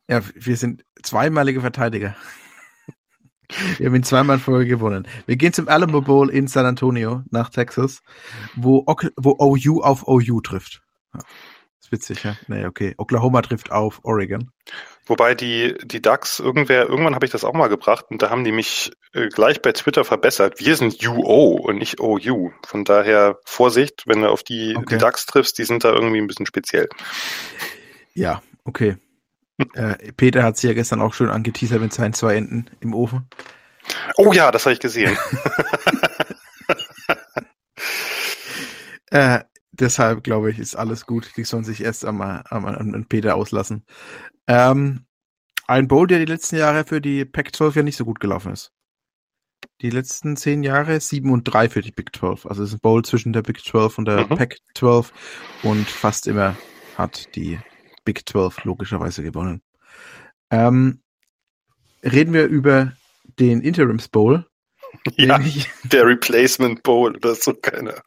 Ja, wir sind zweimalige Verteidiger. Wir haben ihn zweimal vorher gewonnen. Wir gehen zum Alamo Bowl in San Antonio nach Texas, wo, wo OU auf OU trifft. Ja, ist witzig, ja? Nee, okay. Oklahoma trifft auf Oregon. Wobei die, die Ducks, irgendwer, irgendwann habe ich das auch mal gebracht und da haben die mich äh, gleich bei Twitter verbessert. Wir sind UO und nicht OU. Von daher Vorsicht, wenn du auf die, okay. die Ducks triffst, die sind da irgendwie ein bisschen speziell. Ja, okay. Äh, Peter hat sie ja gestern auch schön angeteasert mit seinen zwei Enten im Ofen. Oh ja, das habe ich gesehen. äh, deshalb glaube ich, ist alles gut. Die sollen sich erst einmal am, am, Peter auslassen. Ähm, ein Bowl, der die letzten Jahre für die Pac-12 ja nicht so gut gelaufen ist. Die letzten zehn Jahre 7 und 3 für die Big 12. Also es ist ein Bowl zwischen der Big 12 und der mhm. Pac-12 und fast immer hat die Big 12 logischerweise gewonnen. Ähm, reden wir über den Interims Bowl. Ja, der Replacement Bowl oder so, keine Ahnung.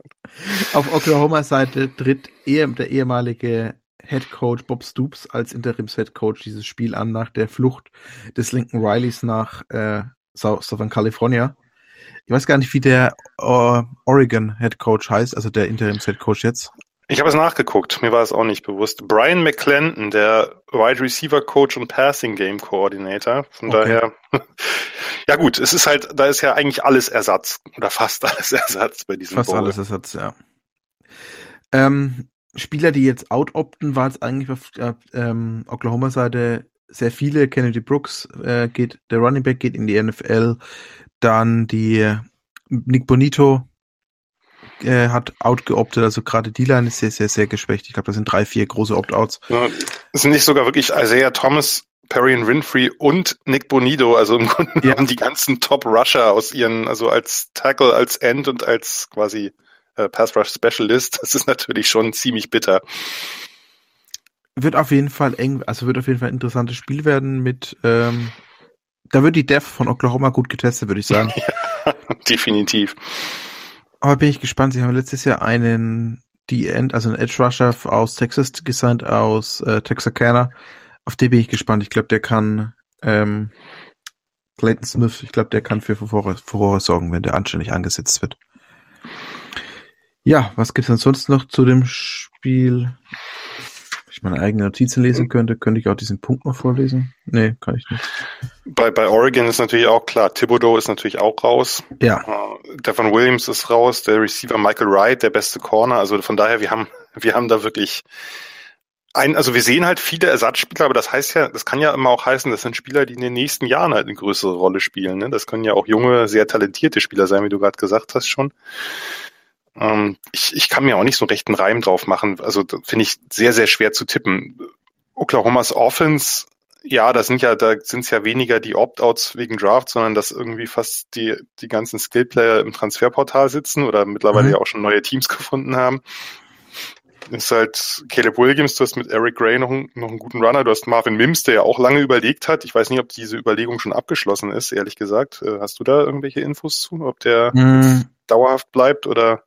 Auf Oklahoma-Seite tritt der ehemalige Head Coach Bob Stoops als Interims-Head Coach dieses Spiel an nach der Flucht des Lincoln Rileys nach äh, Southern California. Ich weiß gar nicht, wie der uh, Oregon Head Coach heißt, also der Interims Head Coach jetzt. Ich habe es nachgeguckt, mir war es auch nicht bewusst. Brian McClendon, der Wide Receiver Coach und Passing Game Coordinator. Von okay. daher, ja gut, es ist halt, da ist ja eigentlich alles Ersatz oder fast alles Ersatz bei diesem Fast Bowl. alles Ersatz, ja. Ähm, Spieler, die jetzt out-opten, war es eigentlich auf äh, ähm, Oklahoma-Seite sehr viele. Kennedy Brooks äh, geht, der Running Back geht in die NFL. Dann die Nick Bonito äh, hat outgeoptet. Also gerade die Line ist sehr, sehr, sehr geschwächt. Ich glaube, das sind drei, vier große Opt-outs. Ja, sind nicht sogar wirklich Isaiah Thomas Perrion Winfrey und Nick Bonito, also im Grunde ja. die ganzen Top-Rusher aus ihren, also als Tackle, als End und als quasi äh, Pass-Rush-Specialist. Das ist natürlich schon ziemlich bitter. Wird auf jeden Fall eng, also wird auf jeden Fall ein interessantes Spiel werden mit, ähm, da wird die Dev von Oklahoma gut getestet, würde ich sagen. ja, definitiv. Aber bin ich gespannt. Sie haben letztes Jahr einen die End, also einen Edge Rusher aus Texas gesigned, aus äh, Texarkana. Auf den bin ich gespannt. Ich glaube, der kann ähm, Clayton Smith, ich glaube, der kann für Furore, Furore sorgen, wenn der anständig angesetzt wird. Ja, was gibt's sonst noch zu dem Spiel? Ich meine eigene Notizen lesen könnte, könnte ich auch diesen Punkt noch vorlesen? Nee, kann ich nicht. Bei, bei Oregon ist natürlich auch klar, Thibodeau ist natürlich auch raus. Ja. Uh, Devon Williams ist raus, der Receiver Michael Wright, der beste Corner. Also von daher, wir haben, wir haben da wirklich ein, also wir sehen halt viele Ersatzspieler, aber das heißt ja, das kann ja immer auch heißen, das sind Spieler, die in den nächsten Jahren halt eine größere Rolle spielen. Ne? Das können ja auch junge, sehr talentierte Spieler sein, wie du gerade gesagt hast schon. Ähm, ich, ich kann mir auch nicht so recht einen Reim drauf machen. Also finde ich sehr, sehr schwer zu tippen. Oklahomas Offense, ja, das sind ja, da sind es ja weniger die Opt-outs wegen Draft, sondern dass irgendwie fast die, die ganzen Skill-Player im Transferportal sitzen oder mittlerweile mhm. ja auch schon neue Teams gefunden haben. Ist halt Caleb Williams, du hast mit Eric Gray noch, einen, noch einen guten Runner, du hast Marvin Mims, der ja auch lange überlegt hat. Ich weiß nicht, ob diese Überlegung schon abgeschlossen ist, ehrlich gesagt. Äh, hast du da irgendwelche Infos zu, ob der mhm. dauerhaft bleibt oder?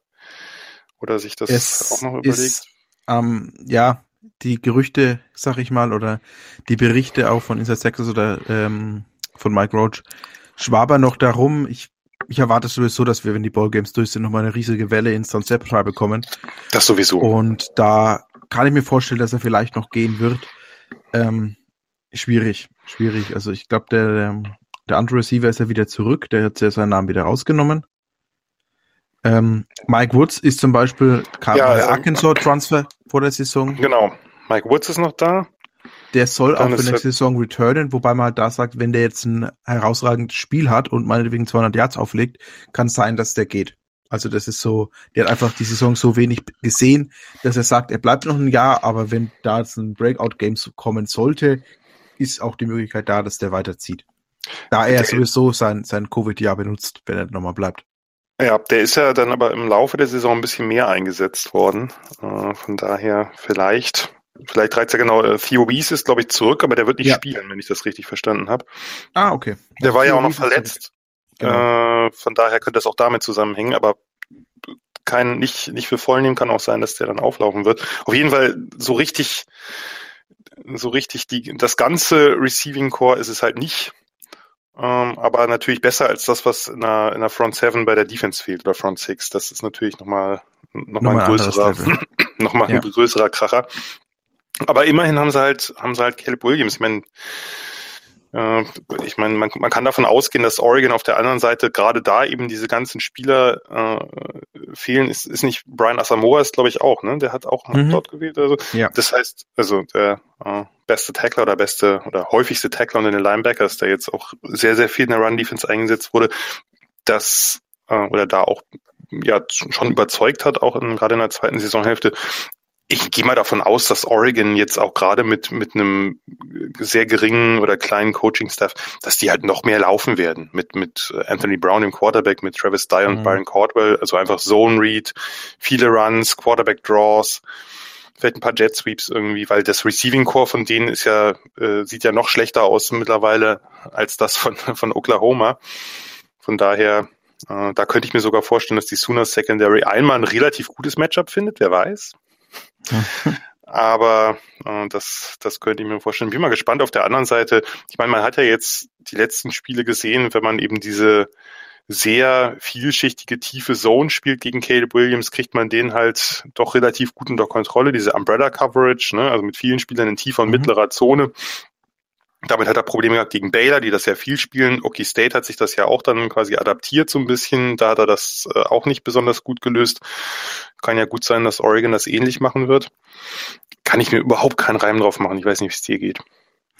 Oder sich das es auch noch überlegt? Ist, ähm, ja, die Gerüchte, sag ich mal, oder die Berichte auch von Inside Texas oder ähm, von Mike Roach schwaber noch darum. Ich, ich erwarte sowieso, dass wir, wenn die Ballgames durch sind, nochmal eine riesige Welle ins Sunset bekommen. Das sowieso. Und da kann ich mir vorstellen, dass er vielleicht noch gehen wird. Ähm, schwierig, schwierig. Also ich glaube, der, der, der andere Receiver ist ja wieder zurück. Der hat ja seinen Namen wieder rausgenommen. Ähm, Mike Woods ist zum Beispiel kam ja, der Arkansas Transfer vor der Saison. Genau. Mike Woods ist noch da. Der soll auch für nächste Saison returnen, wobei man halt da sagt, wenn der jetzt ein herausragendes Spiel hat und meinetwegen 200 Yards auflegt, kann es sein, dass der geht. Also das ist so, der hat einfach die Saison so wenig gesehen, dass er sagt, er bleibt noch ein Jahr, aber wenn da jetzt ein Breakout-Game kommen sollte, ist auch die Möglichkeit da, dass der weiterzieht. Da er sowieso sein, sein Covid-Jahr benutzt, wenn er nochmal bleibt. Ja, der ist ja dann aber im Laufe der Saison ein bisschen mehr eingesetzt worden. Äh, von daher vielleicht, vielleicht reizt er genau, äh, Theo Wies ist, glaube ich, zurück, aber der wird nicht ja. spielen, wenn ich das richtig verstanden habe. Ah, okay. Der ja, war ja auch noch verletzt. Genau. Äh, von daher könnte das auch damit zusammenhängen, aber kein, nicht, nicht für voll nehmen kann auch sein, dass der dann auflaufen wird. Auf jeden Fall so richtig, so richtig die, das ganze Receiving Core ist es halt nicht. Ähm, aber natürlich besser als das, was in der, in der Front 7 bei der Defense fehlt oder Front 6. Das ist natürlich nochmal noch mal ein größerer, noch mal ja. ein größerer Kracher. Aber immerhin haben sie halt, haben sie halt Caleb Williams. Ich meine, ich meine, man, man kann davon ausgehen, dass Oregon auf der anderen Seite gerade da eben diese ganzen Spieler äh, fehlen. Ist, ist nicht Brian Asamoah ist, glaube ich, auch, ne? Der hat auch mhm. dort gewählt. Also ja. das heißt, also der äh, beste Tackler oder beste oder häufigste Tackler unter den Linebackers, der jetzt auch sehr, sehr viel in der Run-Defense eingesetzt wurde, das äh, oder da auch ja schon überzeugt hat, auch in, gerade in der zweiten Saisonhälfte, ich gehe mal davon aus, dass Oregon jetzt auch gerade mit, mit einem sehr geringen oder kleinen Coaching-Staff, dass die halt noch mehr laufen werden. Mit, mit Anthony Brown im Quarterback, mit Travis Dye und mhm. Byron Caldwell. Also einfach Zone Read, viele Runs, Quarterback Draws, vielleicht ein paar Jet Sweeps irgendwie, weil das Receiving Core von denen ist ja, äh, sieht ja noch schlechter aus mittlerweile als das von, von Oklahoma. Von daher, äh, da könnte ich mir sogar vorstellen, dass die Sooners Secondary einmal ein relativ gutes Matchup findet, wer weiß. Aber äh, das, das könnte ich mir vorstellen. Bin mal gespannt auf der anderen Seite. Ich meine, man hat ja jetzt die letzten Spiele gesehen, wenn man eben diese sehr vielschichtige, tiefe Zone spielt gegen Caleb Williams, kriegt man den halt doch relativ gut unter Kontrolle, diese Umbrella Coverage, ne? also mit vielen Spielern in tiefer und mhm. mittlerer Zone. Damit hat er Probleme gehabt gegen Baylor, die das ja viel spielen. Okie State hat sich das ja auch dann quasi adaptiert so ein bisschen. Da hat er das äh, auch nicht besonders gut gelöst. Kann ja gut sein, dass Oregon das ähnlich machen wird. Kann ich mir überhaupt keinen Reim drauf machen. Ich weiß nicht, wie es dir geht.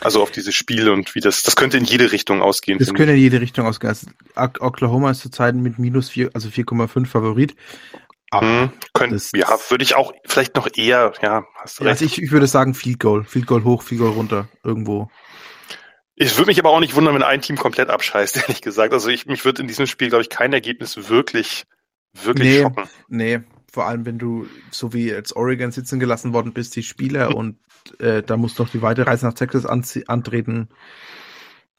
Also auf dieses Spiel und wie das, das könnte in jede Richtung ausgehen. Das könnte in jede Richtung ausgehen. Also Oklahoma ist zurzeit mit minus vier, also 4,5 Favorit. Hm, können, ja, würde ich auch vielleicht noch eher, ja, hast du ja, recht. Also ich, ich würde sagen Field Goal. Field Goal hoch, Field Goal runter, irgendwo. Ich würde mich aber auch nicht wundern, wenn ein Team komplett abscheißt, ehrlich gesagt. Also ich, mich würde in diesem Spiel, glaube ich, kein Ergebnis wirklich, wirklich nee, schocken. Nee, vor allem wenn du, so wie als Oregon sitzen gelassen worden bist, die Spieler und äh, da musst du noch die Weiterreise nach Texas antreten.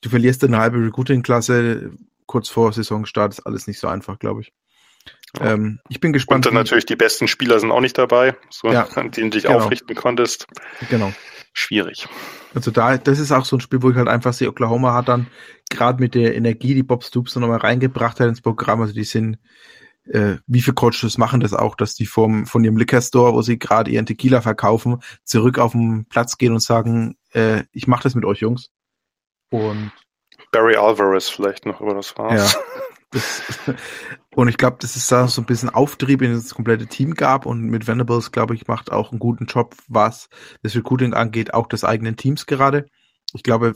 Du verlierst eine halbe Recruiting-Klasse kurz vor Saisonstart, ist alles nicht so einfach, glaube ich. Ähm, ich bin gespannt. Und dann natürlich die besten Spieler sind auch nicht dabei, so, ja, an denen du dich genau. aufrichten konntest. Genau. Schwierig. Also da, das ist auch so ein Spiel, wo ich halt einfach sehe, Oklahoma hat dann gerade mit der Energie, die Bob Stoops nochmal reingebracht hat ins Programm, also die sind, äh, wie viele Coaches machen das auch, dass die vom, von ihrem Liquor Store, wo sie gerade ihren Tequila verkaufen, zurück auf den Platz gehen und sagen, äh, ich mache das mit euch Jungs. Und Barry Alvarez vielleicht noch, aber das war's. Ja. Das, und ich glaube, dass es da so ein bisschen Auftrieb in das komplette Team gab und mit Venables, glaube ich, macht auch einen guten Job, was das Recruiting angeht, auch des eigenen Teams gerade. Ich glaube,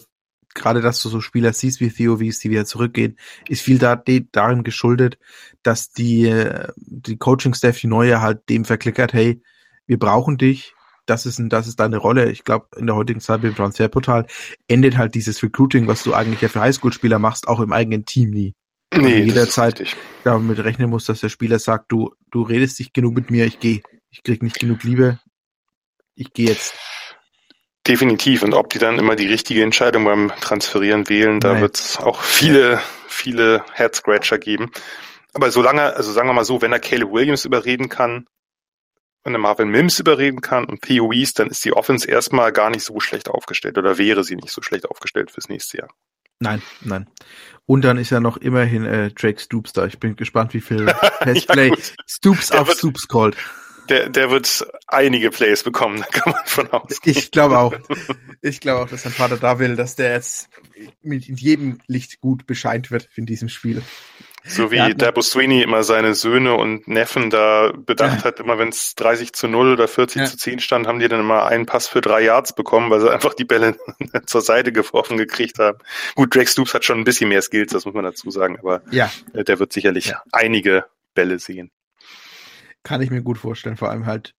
gerade, dass du so Spieler siehst wie Theo Wies, die wieder zurückgehen, ist viel da, darin geschuldet, dass die, die Coaching-Staff, die neue, halt dem verklickert, hey, wir brauchen dich, das ist, das ist deine Rolle. Ich glaube, in der heutigen Zeit mit dem Transferportal endet halt dieses Recruiting, was du eigentlich ja für Highschool-Spieler machst, auch im eigenen Team nie. Nee, jederzeit damit rechnen muss, dass der Spieler sagt, du, du redest nicht genug mit mir, ich gehe. Ich krieg nicht genug Liebe, ich gehe jetzt. Definitiv. Und ob die dann immer die richtige Entscheidung beim Transferieren wählen, da wird es auch viele, viele Head-Scratcher geben. Aber solange, also sagen wir mal so, wenn er Caleb Williams überreden kann, wenn er Marvin Mims überreden kann und POEs, dann ist die Offense erstmal gar nicht so schlecht aufgestellt oder wäre sie nicht so schlecht aufgestellt fürs nächste Jahr. Nein, nein. Und dann ist ja noch immerhin äh, Drake Stoops da. Ich bin gespannt, wie viel Passplay ja, Stoops der auf wird, Stoops called. Der, der wird einige Plays bekommen, da kann man von ausgehen. Ich glaube auch. Ich glaube auch, dass sein Vater da will, dass der jetzt mit jedem Licht gut bescheint wird in diesem Spiel. So wie Dabo Sweeney immer seine Söhne und Neffen da bedacht ja. hat, immer wenn es 30 zu 0 oder 40 ja. zu 10 stand, haben die dann immer einen Pass für drei Yards bekommen, weil sie einfach die Bälle zur Seite geworfen gekriegt haben. Gut, Drake Stoops hat schon ein bisschen mehr Skills, das muss man dazu sagen, aber ja. Äh, der wird sicherlich einige Bälle sehen. Kann ich mir gut vorstellen, vor allem halt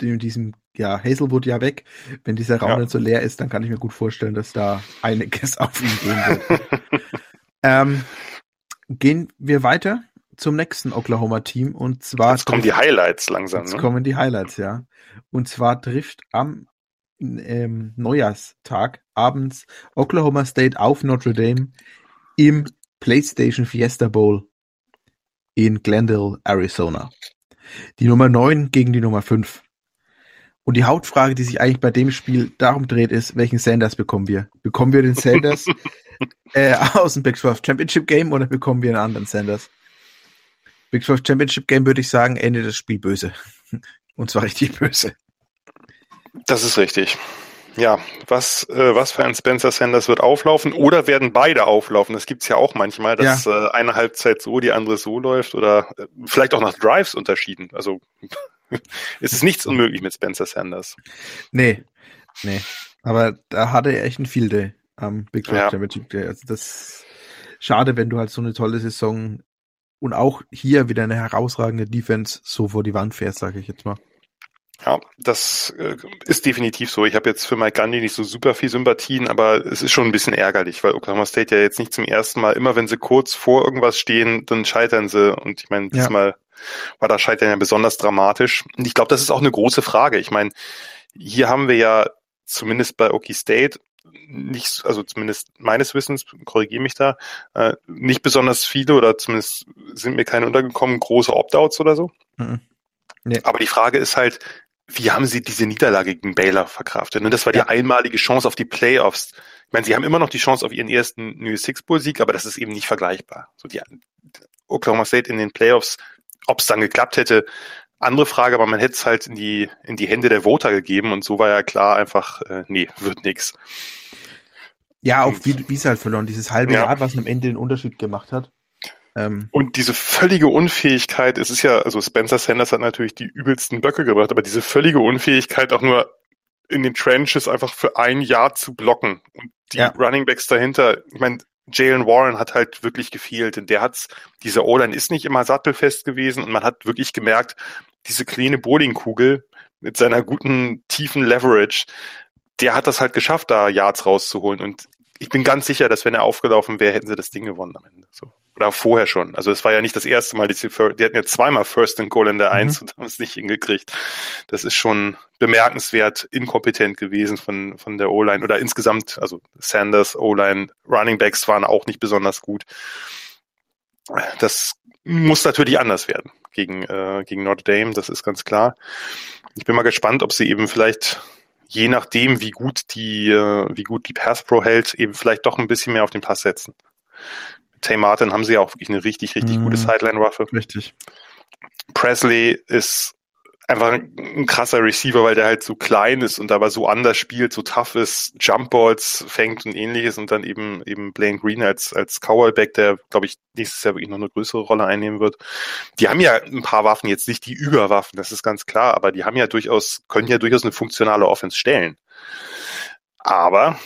in diesem, ja, Hazelwood ja weg. Wenn dieser Raum nicht so leer ist, dann kann ich mir gut vorstellen, dass da einiges auf ihn gehen wird. ähm, gehen wir weiter zum nächsten Oklahoma-Team und zwar. Jetzt kommen die Highlights langsam. Jetzt ne? kommen die Highlights, ja. Und zwar trifft am ähm, Neujahrstag abends Oklahoma State auf Notre Dame im PlayStation Fiesta Bowl in Glendale, Arizona. Die Nummer 9 gegen die Nummer 5. Und die Hauptfrage, die sich eigentlich bei dem Spiel darum dreht, ist, welchen Sanders bekommen wir? Bekommen wir den Sanders äh, aus dem Big 12 Championship Game oder bekommen wir einen anderen Sanders? Big 12 Championship Game würde ich sagen, endet das Spiel böse. Und zwar richtig böse. Das ist richtig. Ja, was, äh, was für ein Spencer Sanders wird auflaufen oder werden beide auflaufen? Das gibt's ja auch manchmal, dass ja. äh, eine Halbzeit so, die andere so läuft oder äh, vielleicht auch nach Drives unterschieden. Also es ist nichts unmöglich mit Spencer Sanders. Nee, nee. Aber da hatte er echt ein Field Day am Big 12 ja. Championship Day. Also das schade, wenn du halt so eine tolle Saison und auch hier wieder eine herausragende Defense so vor die Wand fährst, sage ich jetzt mal. Ja, das äh, ist definitiv so. Ich habe jetzt für Mike Gandhi nicht so super viel Sympathien, aber es ist schon ein bisschen ärgerlich, weil Oklahoma State ja jetzt nicht zum ersten Mal, immer wenn sie kurz vor irgendwas stehen, dann scheitern sie. Und ich meine, diesmal ja. war das Scheitern ja besonders dramatisch. Und ich glaube, das ist auch eine große Frage. Ich meine, hier haben wir ja zumindest bei Okie State nicht, also zumindest meines Wissens, korrigiere mich da, äh, nicht besonders viele oder zumindest sind mir keine untergekommen, große Opt-outs oder so. Mhm. Nee. Aber die Frage ist halt, wie haben sie diese Niederlage gegen Baylor verkraftet? Und das war die ja. einmalige Chance auf die Playoffs. Ich meine, sie haben immer noch die Chance auf ihren ersten New Six Bowl Sieg, aber das ist eben nicht vergleichbar. So die Oklahoma State in den Playoffs, ob es dann geklappt hätte, andere Frage, aber man hätte es halt in die in die Hände der Voter gegeben und so war ja klar einfach, äh, nee, wird nix. Ja, auch wie, wie es halt verloren, dieses halbe ja. Jahr, was am Ende den Unterschied gemacht hat. Ähm, und diese völlige Unfähigkeit, es ist ja, also Spencer Sanders hat natürlich die übelsten Böcke gebracht, aber diese völlige Unfähigkeit auch nur in den Trenches einfach für ein Jahr zu blocken. Und die ja. Running Backs dahinter, ich meine, Jalen Warren hat halt wirklich gefehlt, denn der hat's, diese O-Line ist nicht immer sattelfest gewesen und man hat wirklich gemerkt, diese kleine Bowlingkugel mit seiner guten tiefen Leverage, der hat das halt geschafft, da Yards rauszuholen und ich bin ganz sicher, dass wenn er aufgelaufen wäre, hätten sie das Ding gewonnen am Ende. So. Oder vorher schon. Also es war ja nicht das erste Mal, die, die hatten ja zweimal First and Goal in der Eins mhm. und haben es nicht hingekriegt. Das ist schon bemerkenswert inkompetent gewesen von, von der O-Line oder insgesamt, also Sanders, O-Line, Running Backs waren auch nicht besonders gut. Das muss natürlich anders werden gegen, äh, gegen Notre Dame, das ist ganz klar. Ich bin mal gespannt, ob sie eben vielleicht je nachdem, wie gut die, äh, wie gut die Pass Pro hält, eben vielleicht doch ein bisschen mehr auf den Pass setzen. Mit Tay Martin haben sie ja auch wirklich eine richtig, richtig mhm. gute Sideline-Waffe. Richtig. Presley ist einfach ein krasser Receiver, weil der halt so klein ist und aber so anders spielt, so tough ist, Jumpballs fängt und ähnliches und dann eben eben Blaine Green als als Cowboyback, der glaube ich nächstes Jahr wirklich noch eine größere Rolle einnehmen wird. Die haben ja ein paar Waffen, jetzt nicht die Überwaffen, das ist ganz klar, aber die haben ja durchaus können ja durchaus eine funktionale Offense stellen. Aber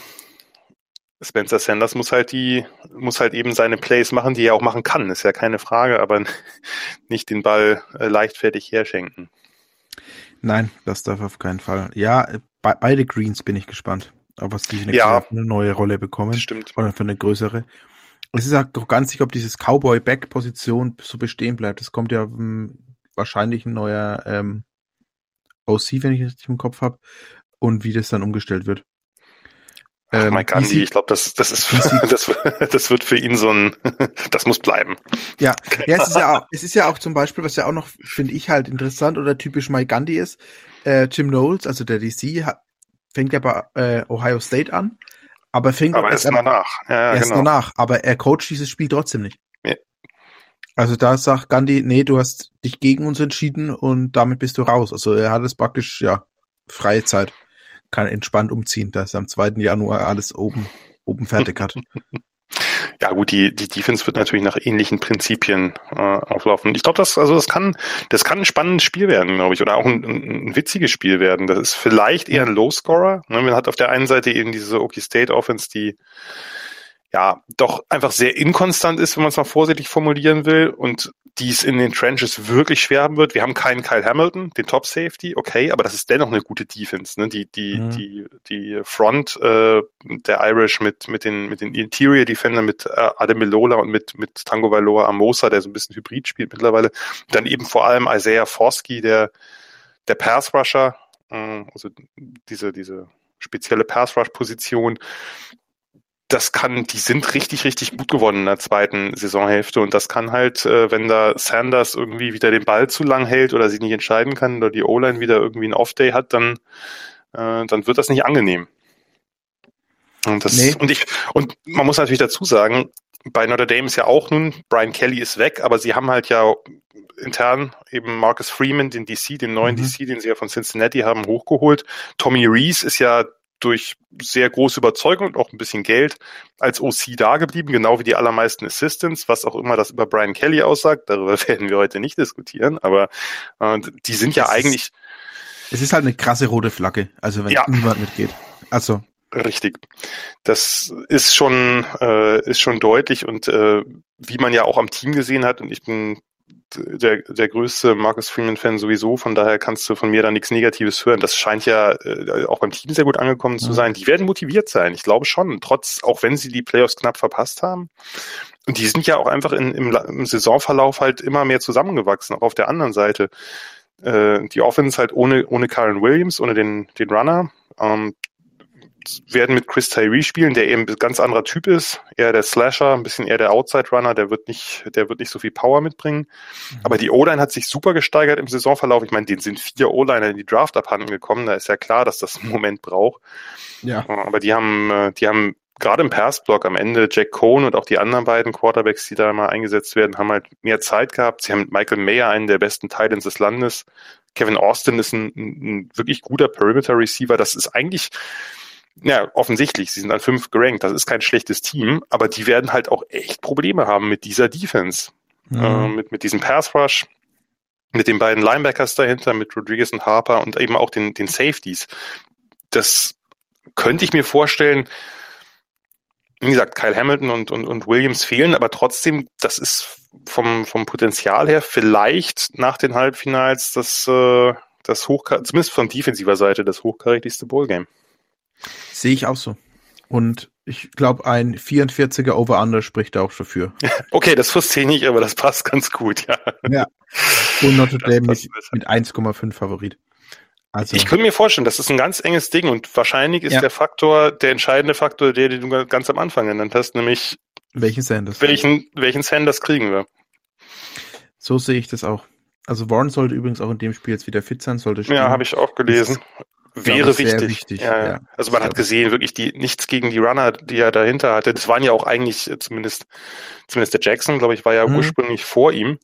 Spencer Sanders muss halt die, muss halt eben seine Plays machen, die er auch machen kann, ist ja keine Frage, aber nicht den Ball äh, leichtfertig herschenken. Nein, das darf auf keinen Fall. Ja, be beide Greens bin ich gespannt, ob sie nächstes ja, eine neue Rolle bekommen. Stimmt. Oder für eine größere. Es ist auch ganz sicher, ob dieses Cowboy-Back-Position so bestehen bleibt. Es kommt ja um, hm, wahrscheinlich ein neuer ähm, OC, wenn ich es richtig im Kopf habe, und wie das dann umgestellt wird. Ach, ähm, Mike Andy, ich glaube, das, das ist, das, das wird für ihn so ein, das muss bleiben. Ja, ja, es ist ja auch, es ist ja auch zum Beispiel, was ja auch noch, finde ich halt interessant oder typisch Mike Gandhi ist, äh, Jim Knowles, also der DC, hat, fängt ja bei äh, Ohio State an, aber fängt aber erst danach. Ja, ja, erst genau. danach, aber er coacht dieses Spiel trotzdem nicht. Ja. Also da sagt Gandhi, nee, du hast dich gegen uns entschieden und damit bist du raus. Also er hat es praktisch, ja, freie Zeit kann entspannt umziehen, dass er am 2. Januar alles oben, oben fertig hat. Ja gut, die, die Defense wird natürlich nach ähnlichen Prinzipien äh, auflaufen. Ich glaube, das, also das kann, das kann ein spannendes Spiel werden, glaube ich, oder auch ein, ein, witziges Spiel werden. Das ist vielleicht eher ein Low-Scorer. Ne? Man hat auf der einen Seite eben diese Okie State Offense, die ja doch einfach sehr inkonstant ist, wenn man es mal vorsichtig formulieren will und die es in den Trenches wirklich schwer haben wird. Wir haben keinen Kyle Hamilton, den Top Safety, okay, aber das ist dennoch eine gute Defense. Ne? Die die mhm. die die Front äh, der Irish mit mit den mit den Interior Defender mit äh, Melola und mit mit Tango Valoa Amosa, der so ein bisschen Hybrid spielt mittlerweile. Dann eben vor allem Isaiah Forsky, der der Pass Rusher, äh, also diese diese spezielle Pass Rush Position das kann, die sind richtig, richtig gut geworden in der zweiten Saisonhälfte und das kann halt, äh, wenn da Sanders irgendwie wieder den Ball zu lang hält oder sich nicht entscheiden kann oder die O-Line wieder irgendwie einen Off-Day hat, dann, äh, dann wird das nicht angenehm. Und das, nee. und ich, und man muss natürlich dazu sagen, bei Notre Dame ist ja auch nun, Brian Kelly ist weg, aber sie haben halt ja intern eben Marcus Freeman, den DC, den neuen mhm. DC, den sie ja von Cincinnati haben, hochgeholt. Tommy Reese ist ja durch sehr große Überzeugung und auch ein bisschen Geld als OC da geblieben, genau wie die allermeisten Assistants, was auch immer das über Brian Kelly aussagt. Darüber werden wir heute nicht diskutieren, aber äh, die sind ja es eigentlich. Ist, es ist halt eine krasse rote Flagge, also wenn ja. niemand mitgeht. Also. Richtig. Das ist schon, äh, ist schon deutlich und äh, wie man ja auch am Team gesehen hat, und ich bin der, der größte Marcus Freeman-Fan sowieso, von daher kannst du von mir da nichts Negatives hören. Das scheint ja äh, auch beim Team sehr gut angekommen zu sein. Die werden motiviert sein, ich glaube schon, trotz, auch wenn sie die Playoffs knapp verpasst haben. Und die sind ja auch einfach in, im, im Saisonverlauf halt immer mehr zusammengewachsen, auch auf der anderen Seite. Äh, die Offense halt ohne, ohne Karen Williams, ohne den, den Runner. Ähm, werden mit Chris Tyree spielen, der eben ein ganz anderer Typ ist, eher der Slasher, ein bisschen eher der Outside Runner, der wird nicht, der wird nicht so viel Power mitbringen. Mhm. Aber die O-Line hat sich super gesteigert im Saisonverlauf. Ich meine, denen sind vier O-Liner in die Draft abhanden gekommen. Da ist ja klar, dass das einen Moment braucht. Ja. Aber die haben, äh, die haben gerade im Passblock am Ende Jack Cohn und auch die anderen beiden Quarterbacks, die da mal eingesetzt werden, haben halt mehr Zeit gehabt. Sie haben mit Michael Mayer einen der besten Titans des Landes. Kevin Austin ist ein, ein wirklich guter Perimeter Receiver. Das ist eigentlich, ja, offensichtlich, sie sind an fünf gerankt. Das ist kein schlechtes Team, aber die werden halt auch echt Probleme haben mit dieser Defense. Mhm. Äh, mit, mit diesem Pass Rush, mit den beiden Linebackers dahinter, mit Rodriguez und Harper und eben auch den, den Safeties. Das könnte ich mir vorstellen, wie gesagt, Kyle Hamilton und, und, und Williams fehlen, aber trotzdem, das ist vom, vom Potenzial her vielleicht nach den Halbfinals das, äh, das hoch, zumindest von defensiver Seite das hochkarätigste Bowl-Game. Sehe ich auch so. Und ich glaube, ein 44er Over-Under spricht da auch dafür. Okay, das wusste ich nicht, aber das passt ganz gut, ja. Ja. Und Notre Dame mit, mit 1,5 Favorit. Also, ich könnte mir vorstellen, das ist ein ganz enges Ding und wahrscheinlich ist ja. der Faktor, der entscheidende Faktor, der, den du ganz am Anfang genannt hast, nämlich welchen Sanders? Welchen, welchen Sanders kriegen wir? So sehe ich das auch. Also Warren sollte übrigens auch in dem Spiel jetzt wieder fit sein, sollte spielen. Ja, habe ich auch gelesen. Wäre wichtig. wichtig. Ja, ja. Also man hat gesehen, wirklich die nichts gegen die Runner, die er dahinter hatte. Das waren ja auch eigentlich zumindest zumindest der Jackson, glaube ich, war ja mhm. ursprünglich vor ihm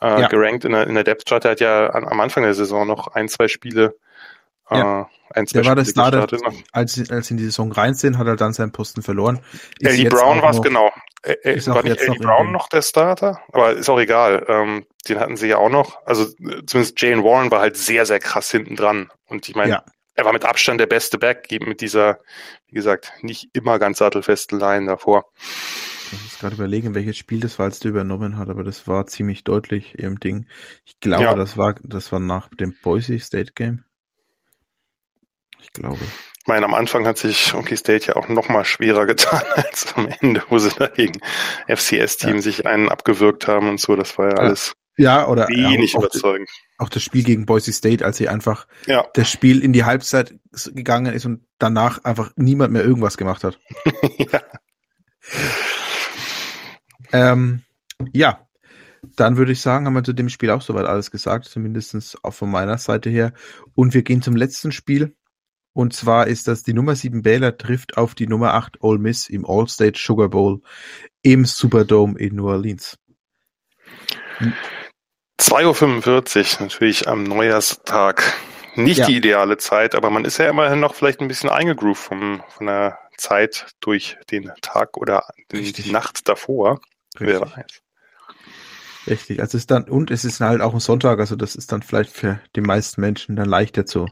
äh, ja. gerankt in der in der Depth Chart. Er hat ja an, am Anfang der Saison noch ein zwei Spiele ja. Äh, ein, zwei der war das Starter, als, als in die Saison rein sind, hat er dann seinen Posten verloren. Eddie Brown war es genau. Äh, äh, war nicht Eddie Brown noch der Starter? Aber ist auch egal. Ähm, den hatten sie ja auch noch. Also zumindest Jane Warren war halt sehr, sehr krass hinten dran. Und ich meine, ja. Er war mit Abstand der beste Back, eben mit dieser, wie gesagt, nicht immer ganz sattelfesten Line davor. Ich muss gerade überlegen, welches Spiel das war, als der übernommen hat, aber das war ziemlich deutlich im Ding. Ich glaube, ja. das war, das war nach dem Boise State Game. Ich glaube. Ich meine, am Anfang hat sich OK State ja auch noch mal schwerer getan als am Ende, wo sie dagegen FCS-Team ja. sich einen abgewürgt haben und so. Das war ja alles ja, oder wenig auch, überzeugend. Auch das Spiel gegen Boise State, als sie einfach ja. das Spiel in die Halbzeit gegangen ist und danach einfach niemand mehr irgendwas gemacht hat. ja. Ähm, ja, dann würde ich sagen, haben wir zu dem Spiel auch soweit alles gesagt, zumindest auch von meiner Seite her. Und wir gehen zum letzten Spiel. Und zwar ist das die Nummer 7 Baylor trifft auf die Nummer 8 Ole Miss im All-State Sugar Bowl im Superdome in New Orleans. 2.45 Uhr, natürlich am Neujahrstag. Nicht ja. die ideale Zeit, aber man ist ja immerhin noch vielleicht ein bisschen eingegroovt vom, von der Zeit durch den Tag oder die Nacht davor. Richtig. Wer weiß. Richtig, also es ist dann, und es ist halt auch ein Sonntag, also das ist dann vielleicht für die meisten Menschen dann leichter zu,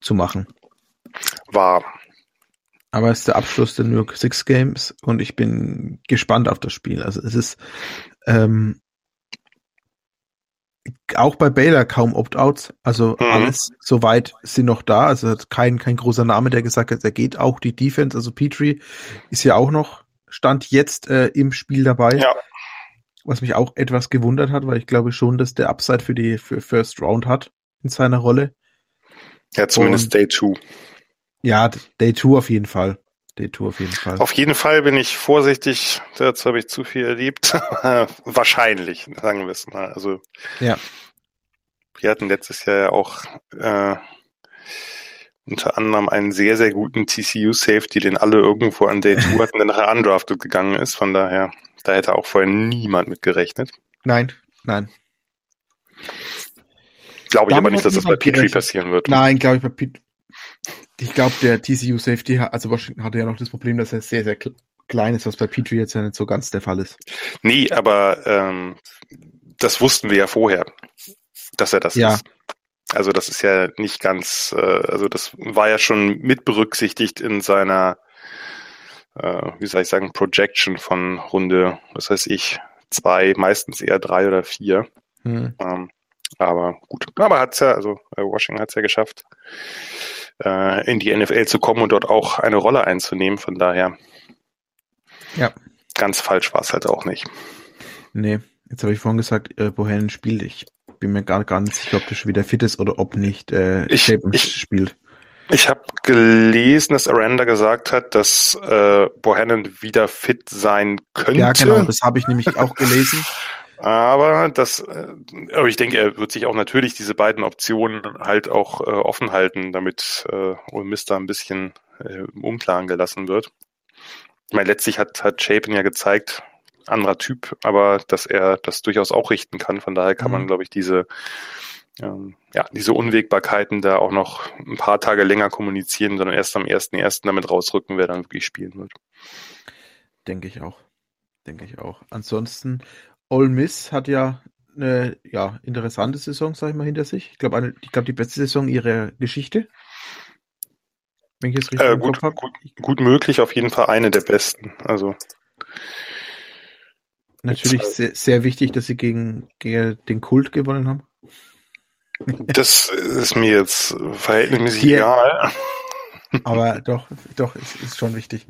zu machen war. Aber es ist der Abschluss der New York Six Games und ich bin gespannt auf das Spiel. Also es ist ähm, auch bei Baylor kaum Opt-outs. Also mhm. alles soweit sind noch da. Also kein, kein großer Name, der gesagt hat, er geht auch die Defense. Also Petrie ist ja auch noch, stand jetzt äh, im Spiel dabei. Ja. Was mich auch etwas gewundert hat, weil ich glaube schon, dass der Upside für die für First Round hat in seiner Rolle. Ja, zumindest und, Day 2. Ja, Day 2 auf jeden Fall. Day 2 auf jeden Fall. Auf jeden Fall bin ich vorsichtig. Dazu habe ich zu viel erlebt. Wahrscheinlich, sagen wir es mal. Also, ja. Wir hatten letztes Jahr ja auch äh, unter anderem einen sehr, sehr guten TCU-Safety, den alle irgendwo an Day 2 hatten, der nachher undrafted gegangen ist. Von daher, da hätte auch vorher niemand mit gerechnet. Nein, nein. Glaube ich aber nicht, dass das bei Petrie passieren wird. Nein, glaube ich bei Petrie ich glaube, der TCU Safety, also Washington hatte ja noch das Problem, dass er sehr, sehr klein ist, was bei Petrie jetzt ja nicht so ganz der Fall ist. Nee, aber ähm, das wussten wir ja vorher, dass er das ja. ist. Also das ist ja nicht ganz, äh, also das war ja schon mit berücksichtigt in seiner, äh, wie soll ich sagen, Projection von Runde, was weiß ich, zwei, meistens eher drei oder vier. Hm. Ähm, aber gut, aber hat's ja, also äh, Washington hat's ja geschafft äh, in die NFL zu kommen und dort auch eine Rolle einzunehmen. Von daher, ja. ganz falsch war es halt auch nicht. Nee, jetzt habe ich vorhin gesagt, äh, Bohannon spielt. Ich bin mir gar, gar nicht sicher, ob der schon wieder fit ist oder ob nicht äh, ich, ich, spielt. Ich habe gelesen, dass Aranda gesagt hat, dass äh, Bohannon wieder fit sein könnte. Ja, genau, das habe ich nämlich auch gelesen. Aber das, äh, aber ich denke, er wird sich auch natürlich diese beiden Optionen halt auch äh, offen halten, damit äh, Ole Mister ein bisschen äh, im Unklaren gelassen wird. Ich meine, letztlich hat, hat Chapin ja gezeigt, anderer Typ, aber dass er das durchaus auch richten kann. Von daher kann mhm. man, glaube ich, diese, ähm, ja, diese Unwägbarkeiten da auch noch ein paar Tage länger kommunizieren, sondern erst am ersten ersten damit rausrücken, wer dann wirklich spielen wird. Denke ich auch. Denke ich auch. Ansonsten Ole Miss hat ja eine ja, interessante Saison, sag ich mal, hinter sich. Ich glaube, ich glaube, die beste Saison ihrer Geschichte. Wenn ich es richtig äh, gut, gut, gut, möglich, auf jeden Fall eine der besten. Also natürlich sehr, sehr wichtig, dass sie gegen, gegen den Kult gewonnen haben. Das ist mir jetzt verhältnismäßig Hier, egal. Aber doch, doch, ist, ist schon wichtig,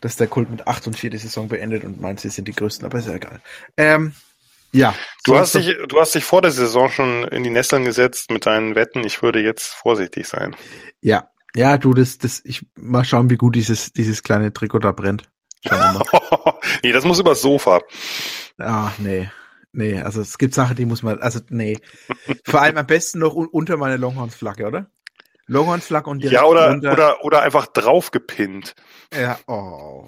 dass der Kult mit 8 und 4 die Saison beendet und meint, sie sind die größten, aber ist ja egal. Ähm, ja. Du hast, dich, du hast dich vor der Saison schon in die Nesseln gesetzt mit deinen Wetten. Ich würde jetzt vorsichtig sein. Ja, ja, du, das, das, ich mal schauen, wie gut dieses, dieses kleine Trikot da brennt. nee, das muss übers Sofa. Ach, nee. Nee, also es gibt Sachen, die muss man, also nee. Vor allem am besten noch unter meine Longhorns-Flagge, oder? Longhorns-Flagge und direkt Ja, oder, runter. oder, oder einfach draufgepinnt. Ja, oh.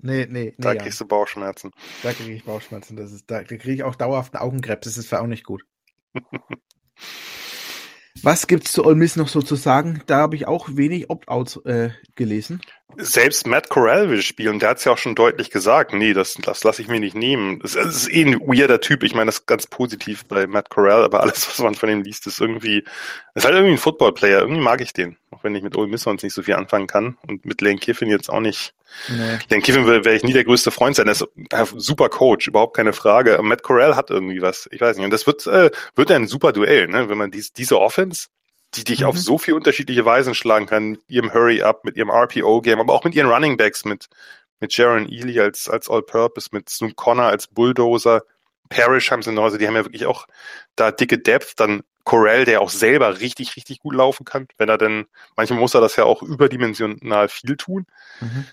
Nee, nee, nee. Da ja. kriegst du Bauchschmerzen. Da kriege ich Bauchschmerzen. Das ist, da, kriege ich auch dauerhaft Augenkrebs. Das ist für auch nicht gut. Was gibt's zu Ole Miss noch so zu sagen? Da habe ich auch wenig Opt-outs äh, gelesen. Selbst Matt Corral will spielen. Der hat es ja auch schon deutlich gesagt. Nee, das, das lasse ich mir nicht nehmen. Das, das, ist eh ein weirder Typ. Ich meine, das ist ganz positiv bei Matt Corral, aber alles, was man von ihm liest, ist irgendwie, ist halt irgendwie ein Football-Player. Irgendwie mag ich den. Auch wenn ich mit Ole Miss sonst nicht so viel anfangen kann. Und mit Lane Kiffin jetzt auch nicht. Nee. Lane Kiffin wäre ich nie der größte Freund sein. Er ist ein super Coach, überhaupt keine Frage. Matt Corral hat irgendwie was. Ich weiß nicht. Und das wird, äh, wird ein super Duell, ne? Wenn man dies, diese Offense die dich mhm. auf so viele unterschiedliche Weisen schlagen kann, mit ihrem Hurry-Up, mit ihrem RPO-Game, aber auch mit ihren Running Backs, mit, mit Jaron Ely als, als All-Purpose, mit Snoop Connor als Bulldozer, Parrish haben sie noch, also die haben ja wirklich auch da dicke Depth, dann Corell, der auch selber richtig, richtig gut laufen kann, wenn er denn, manchmal muss er das ja auch überdimensional viel tun. Mhm.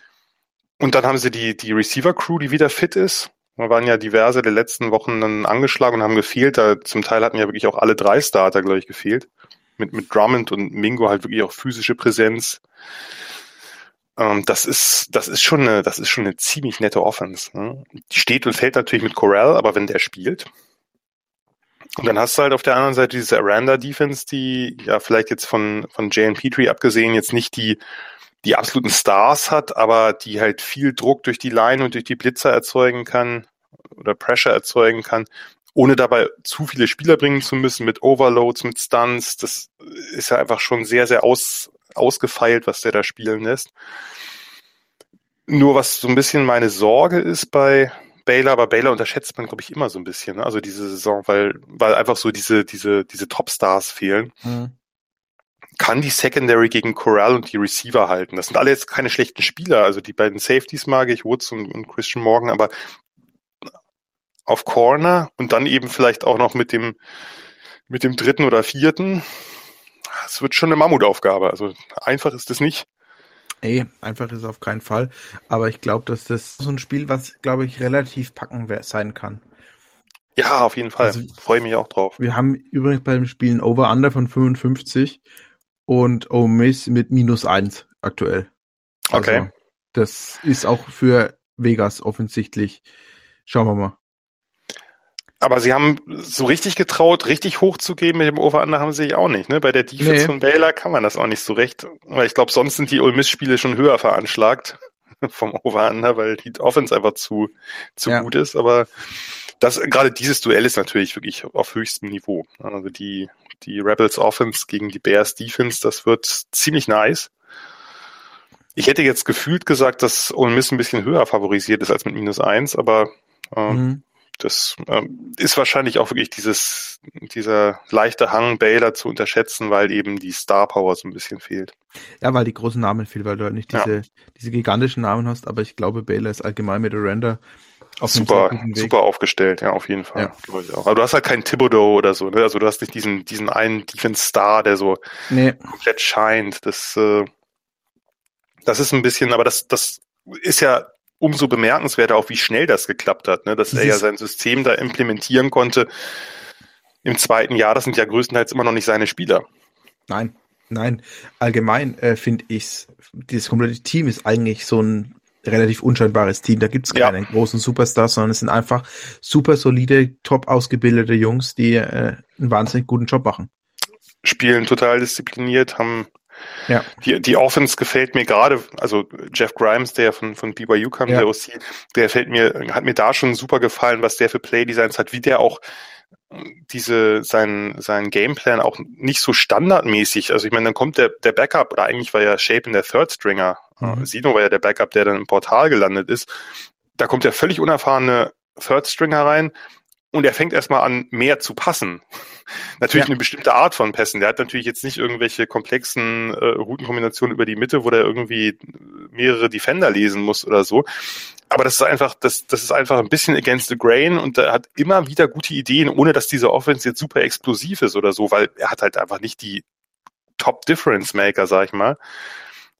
Und dann haben sie die, die Receiver-Crew, die wieder fit ist. Da waren ja diverse der letzten Wochen dann angeschlagen und haben gefehlt. Da zum Teil hatten ja wirklich auch alle drei Starter, glaube ich, gefehlt mit, mit Drummond und Mingo halt wirklich auch physische Präsenz. Ähm, das ist, das ist schon eine, das ist schon eine ziemlich nette Offense. Ne? Die steht und fällt natürlich mit Corral, aber wenn der spielt, und dann hast du halt auf der anderen Seite diese Aranda-Defense, die ja vielleicht jetzt von, von Jay und Petrie abgesehen jetzt nicht die, die absoluten Stars hat, aber die halt viel Druck durch die Line und durch die Blitzer erzeugen kann oder Pressure erzeugen kann ohne dabei zu viele Spieler bringen zu müssen mit Overloads, mit Stunts. Das ist ja einfach schon sehr, sehr aus, ausgefeilt, was der da spielen lässt. Nur was so ein bisschen meine Sorge ist bei Baylor, aber Baylor unterschätzt man, glaube ich, immer so ein bisschen, ne? also diese Saison, weil, weil einfach so diese, diese, diese Topstars fehlen. Mhm. Kann die Secondary gegen Corral und die Receiver halten? Das sind alle jetzt keine schlechten Spieler. Also die beiden Safeties mag ich, Woods und, und Christian Morgan, aber auf Corner und dann eben vielleicht auch noch mit dem, mit dem dritten oder vierten. Es wird schon eine Mammutaufgabe. Also einfach ist es nicht. Ey, einfach ist es auf keinen Fall. Aber ich glaube, dass das so ein Spiel, was, glaube ich, relativ packen sein kann. Ja, auf jeden Fall. Also, Freue mich auch drauf. Wir haben übrigens beim Spielen Over-Under von 55 und Ole Miss mit minus 1 aktuell. Also, okay. Das ist auch für Vegas offensichtlich. Schauen wir mal. Aber sie haben so richtig getraut, richtig hochzugehen mit dem Over-Under haben sie sich auch nicht. Ne? Bei der Defense nee. von Baylor kann man das auch nicht so recht. Weil ich glaube, sonst sind die Ole Miss-Spiele schon höher veranschlagt vom Over-Under, weil die Offense einfach zu, zu ja. gut ist. Aber das, gerade dieses Duell ist natürlich wirklich auf höchstem Niveau. Also die, die Rebels Offense gegen die Bears Defense, das wird ziemlich nice. Ich hätte jetzt gefühlt gesagt, dass Ole Miss ein bisschen höher favorisiert ist als mit minus eins, aber äh, mhm das ähm, ist wahrscheinlich auch wirklich dieses, dieser leichte Hang, Baylor zu unterschätzen, weil eben die Star Power so ein bisschen fehlt. Ja, weil die großen Namen fehlen, weil du halt nicht diese, ja. diese gigantischen Namen hast, aber ich glaube, Baylor ist allgemein mit Render auf super, super aufgestellt, ja, auf jeden Fall. Ja. Aber du hast halt keinen Thibodeau oder so, ne? Also du hast nicht diesen, diesen einen Defense Star, der so nee. komplett scheint. Das, äh, das ist ein bisschen, aber das, das ist ja umso bemerkenswerter auch, wie schnell das geklappt hat, ne? dass er ja sein System da implementieren konnte im zweiten Jahr. Das sind ja größtenteils immer noch nicht seine Spieler. Nein, nein. Allgemein äh, finde ich, dieses komplette Team ist eigentlich so ein relativ unscheinbares Team. Da gibt es keinen ja. großen Superstar, sondern es sind einfach super solide, top ausgebildete Jungs, die äh, einen wahnsinnig guten Job machen. Spielen total diszipliniert, haben ja. Die, die Offense gefällt mir gerade, also Jeff Grimes, der von, von BYU kam, ja. der OC, der fällt mir, hat mir da schon super gefallen, was der für Playdesigns hat, wie der auch diese, sein, sein Gameplan auch nicht so standardmäßig. Also ich meine, dann kommt der, der Backup, oder eigentlich war ja Shape in der Third Stringer. Mhm. Sino war ja der Backup, der dann im Portal gelandet ist. Da kommt der völlig unerfahrene Third Stringer rein und er fängt erstmal an, mehr zu passen. natürlich ja. eine bestimmte Art von Pässen. Der hat natürlich jetzt nicht irgendwelche komplexen äh, Routenkombinationen über die Mitte, wo der irgendwie mehrere Defender lesen muss oder so. Aber das ist einfach, das, das ist einfach ein bisschen against the grain und er hat immer wieder gute Ideen, ohne dass diese Offense jetzt super explosiv ist oder so, weil er hat halt einfach nicht die Top Difference Maker, sag ich mal.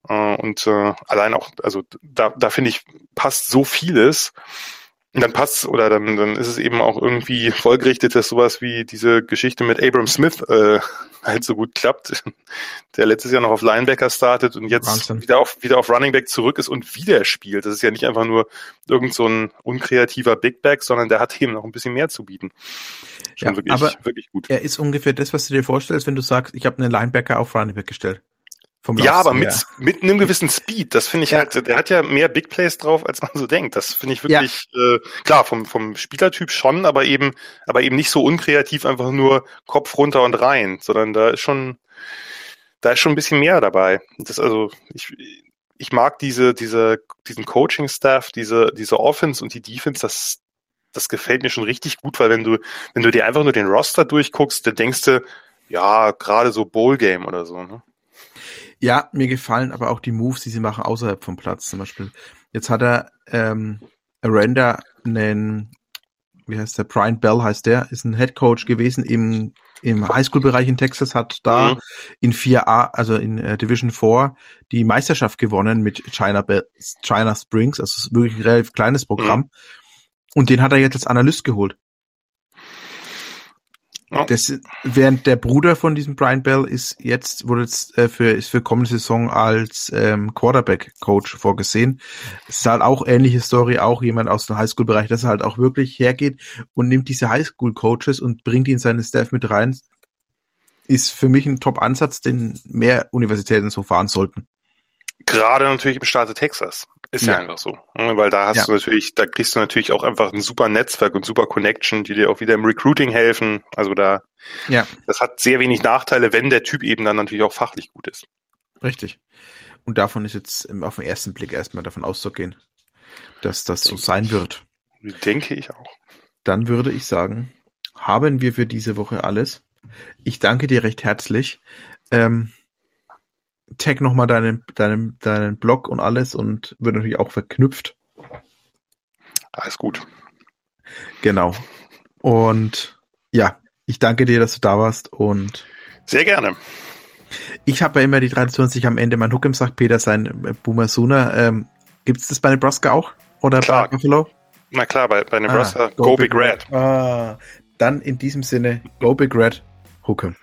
Äh, und äh, allein auch, also da, da finde ich, passt so vieles. Und dann passt oder dann, dann ist es eben auch irgendwie folgerichtet, dass sowas wie diese Geschichte mit Abram Smith äh, halt so gut klappt, der letztes Jahr noch auf Linebacker startet und jetzt wieder auf, wieder auf Running Back zurück ist und wieder spielt. Das ist ja nicht einfach nur irgend so ein unkreativer Big Back, sondern der hat eben noch ein bisschen mehr zu bieten. Schon ja, wirklich, aber wirklich gut. Er ist ungefähr das, was du dir vorstellst, wenn du sagst, ich habe einen Linebacker auf Running Back gestellt ja, aber mit, mit einem gewissen Speed. Das finde ich ja. halt, der hat ja mehr Big Plays drauf, als man so denkt. Das finde ich wirklich, ja. äh, klar, vom, vom Spielertyp schon, aber eben, aber eben nicht so unkreativ, einfach nur Kopf runter und rein, sondern da ist schon, da ist schon ein bisschen mehr dabei. Das also, ich, ich mag diese, diese, diesen Coaching-Staff, diese, diese Offense und die Defense, das, das gefällt mir schon richtig gut, weil wenn du, wenn du dir einfach nur den Roster durchguckst, dann denkst du, ja, gerade so Bowl-Game oder so, ne? Ja, mir gefallen aber auch die Moves, die sie machen außerhalb vom Platz. Zum Beispiel, jetzt hat er ähm, Aranda einen, wie heißt der, Brian Bell heißt der, ist ein Head Coach gewesen im, im Highschool-Bereich in Texas, hat da mhm. in 4A, also in äh, Division 4, die Meisterschaft gewonnen mit China, China Springs, also wirklich ein relativ kleines Programm. Mhm. Und den hat er jetzt als Analyst geholt. Das, während der Bruder von diesem Brian Bell ist jetzt, wurde jetzt äh, für, ist für kommende Saison als ähm, Quarterback-Coach vorgesehen. Es ist halt auch ähnliche Story, auch jemand aus dem Highschool-Bereich, dass er halt auch wirklich hergeht und nimmt diese Highschool-Coaches und bringt in seine Staff mit rein. Ist für mich ein Top-Ansatz, den mehr Universitäten so fahren sollten. Gerade natürlich im Staate Texas. Ist ja, ja einfach so. Ne? Weil da hast ja. du natürlich, da kriegst du natürlich auch einfach ein super Netzwerk und super Connection, die dir auch wieder im Recruiting helfen. Also da, ja. das hat sehr wenig Nachteile, wenn der Typ eben dann natürlich auch fachlich gut ist. Richtig. Und davon ist jetzt auf den ersten Blick erstmal davon auszugehen, dass das so sein wird. Denke ich auch. Dann würde ich sagen, haben wir für diese Woche alles. Ich danke dir recht herzlich. Ähm, tag nochmal deinen, deinen, deinen Blog und alles und wird natürlich auch verknüpft. Alles gut. Genau. Und ja, ich danke dir, dass du da warst und sehr gerne. Ich habe ja immer die Tradition, dass ich am Ende mein Hook im sagt, Peter, sein äh, Boomer Sooner. Ähm, Gibt es das bei Nebraska auch? Oder klar. bei Buffalo? Na klar, bei, bei Nebraska ah, Go, Go, Big, Big Red. Red. Ah, dann in diesem Sinne, Go Big Red, Hookem.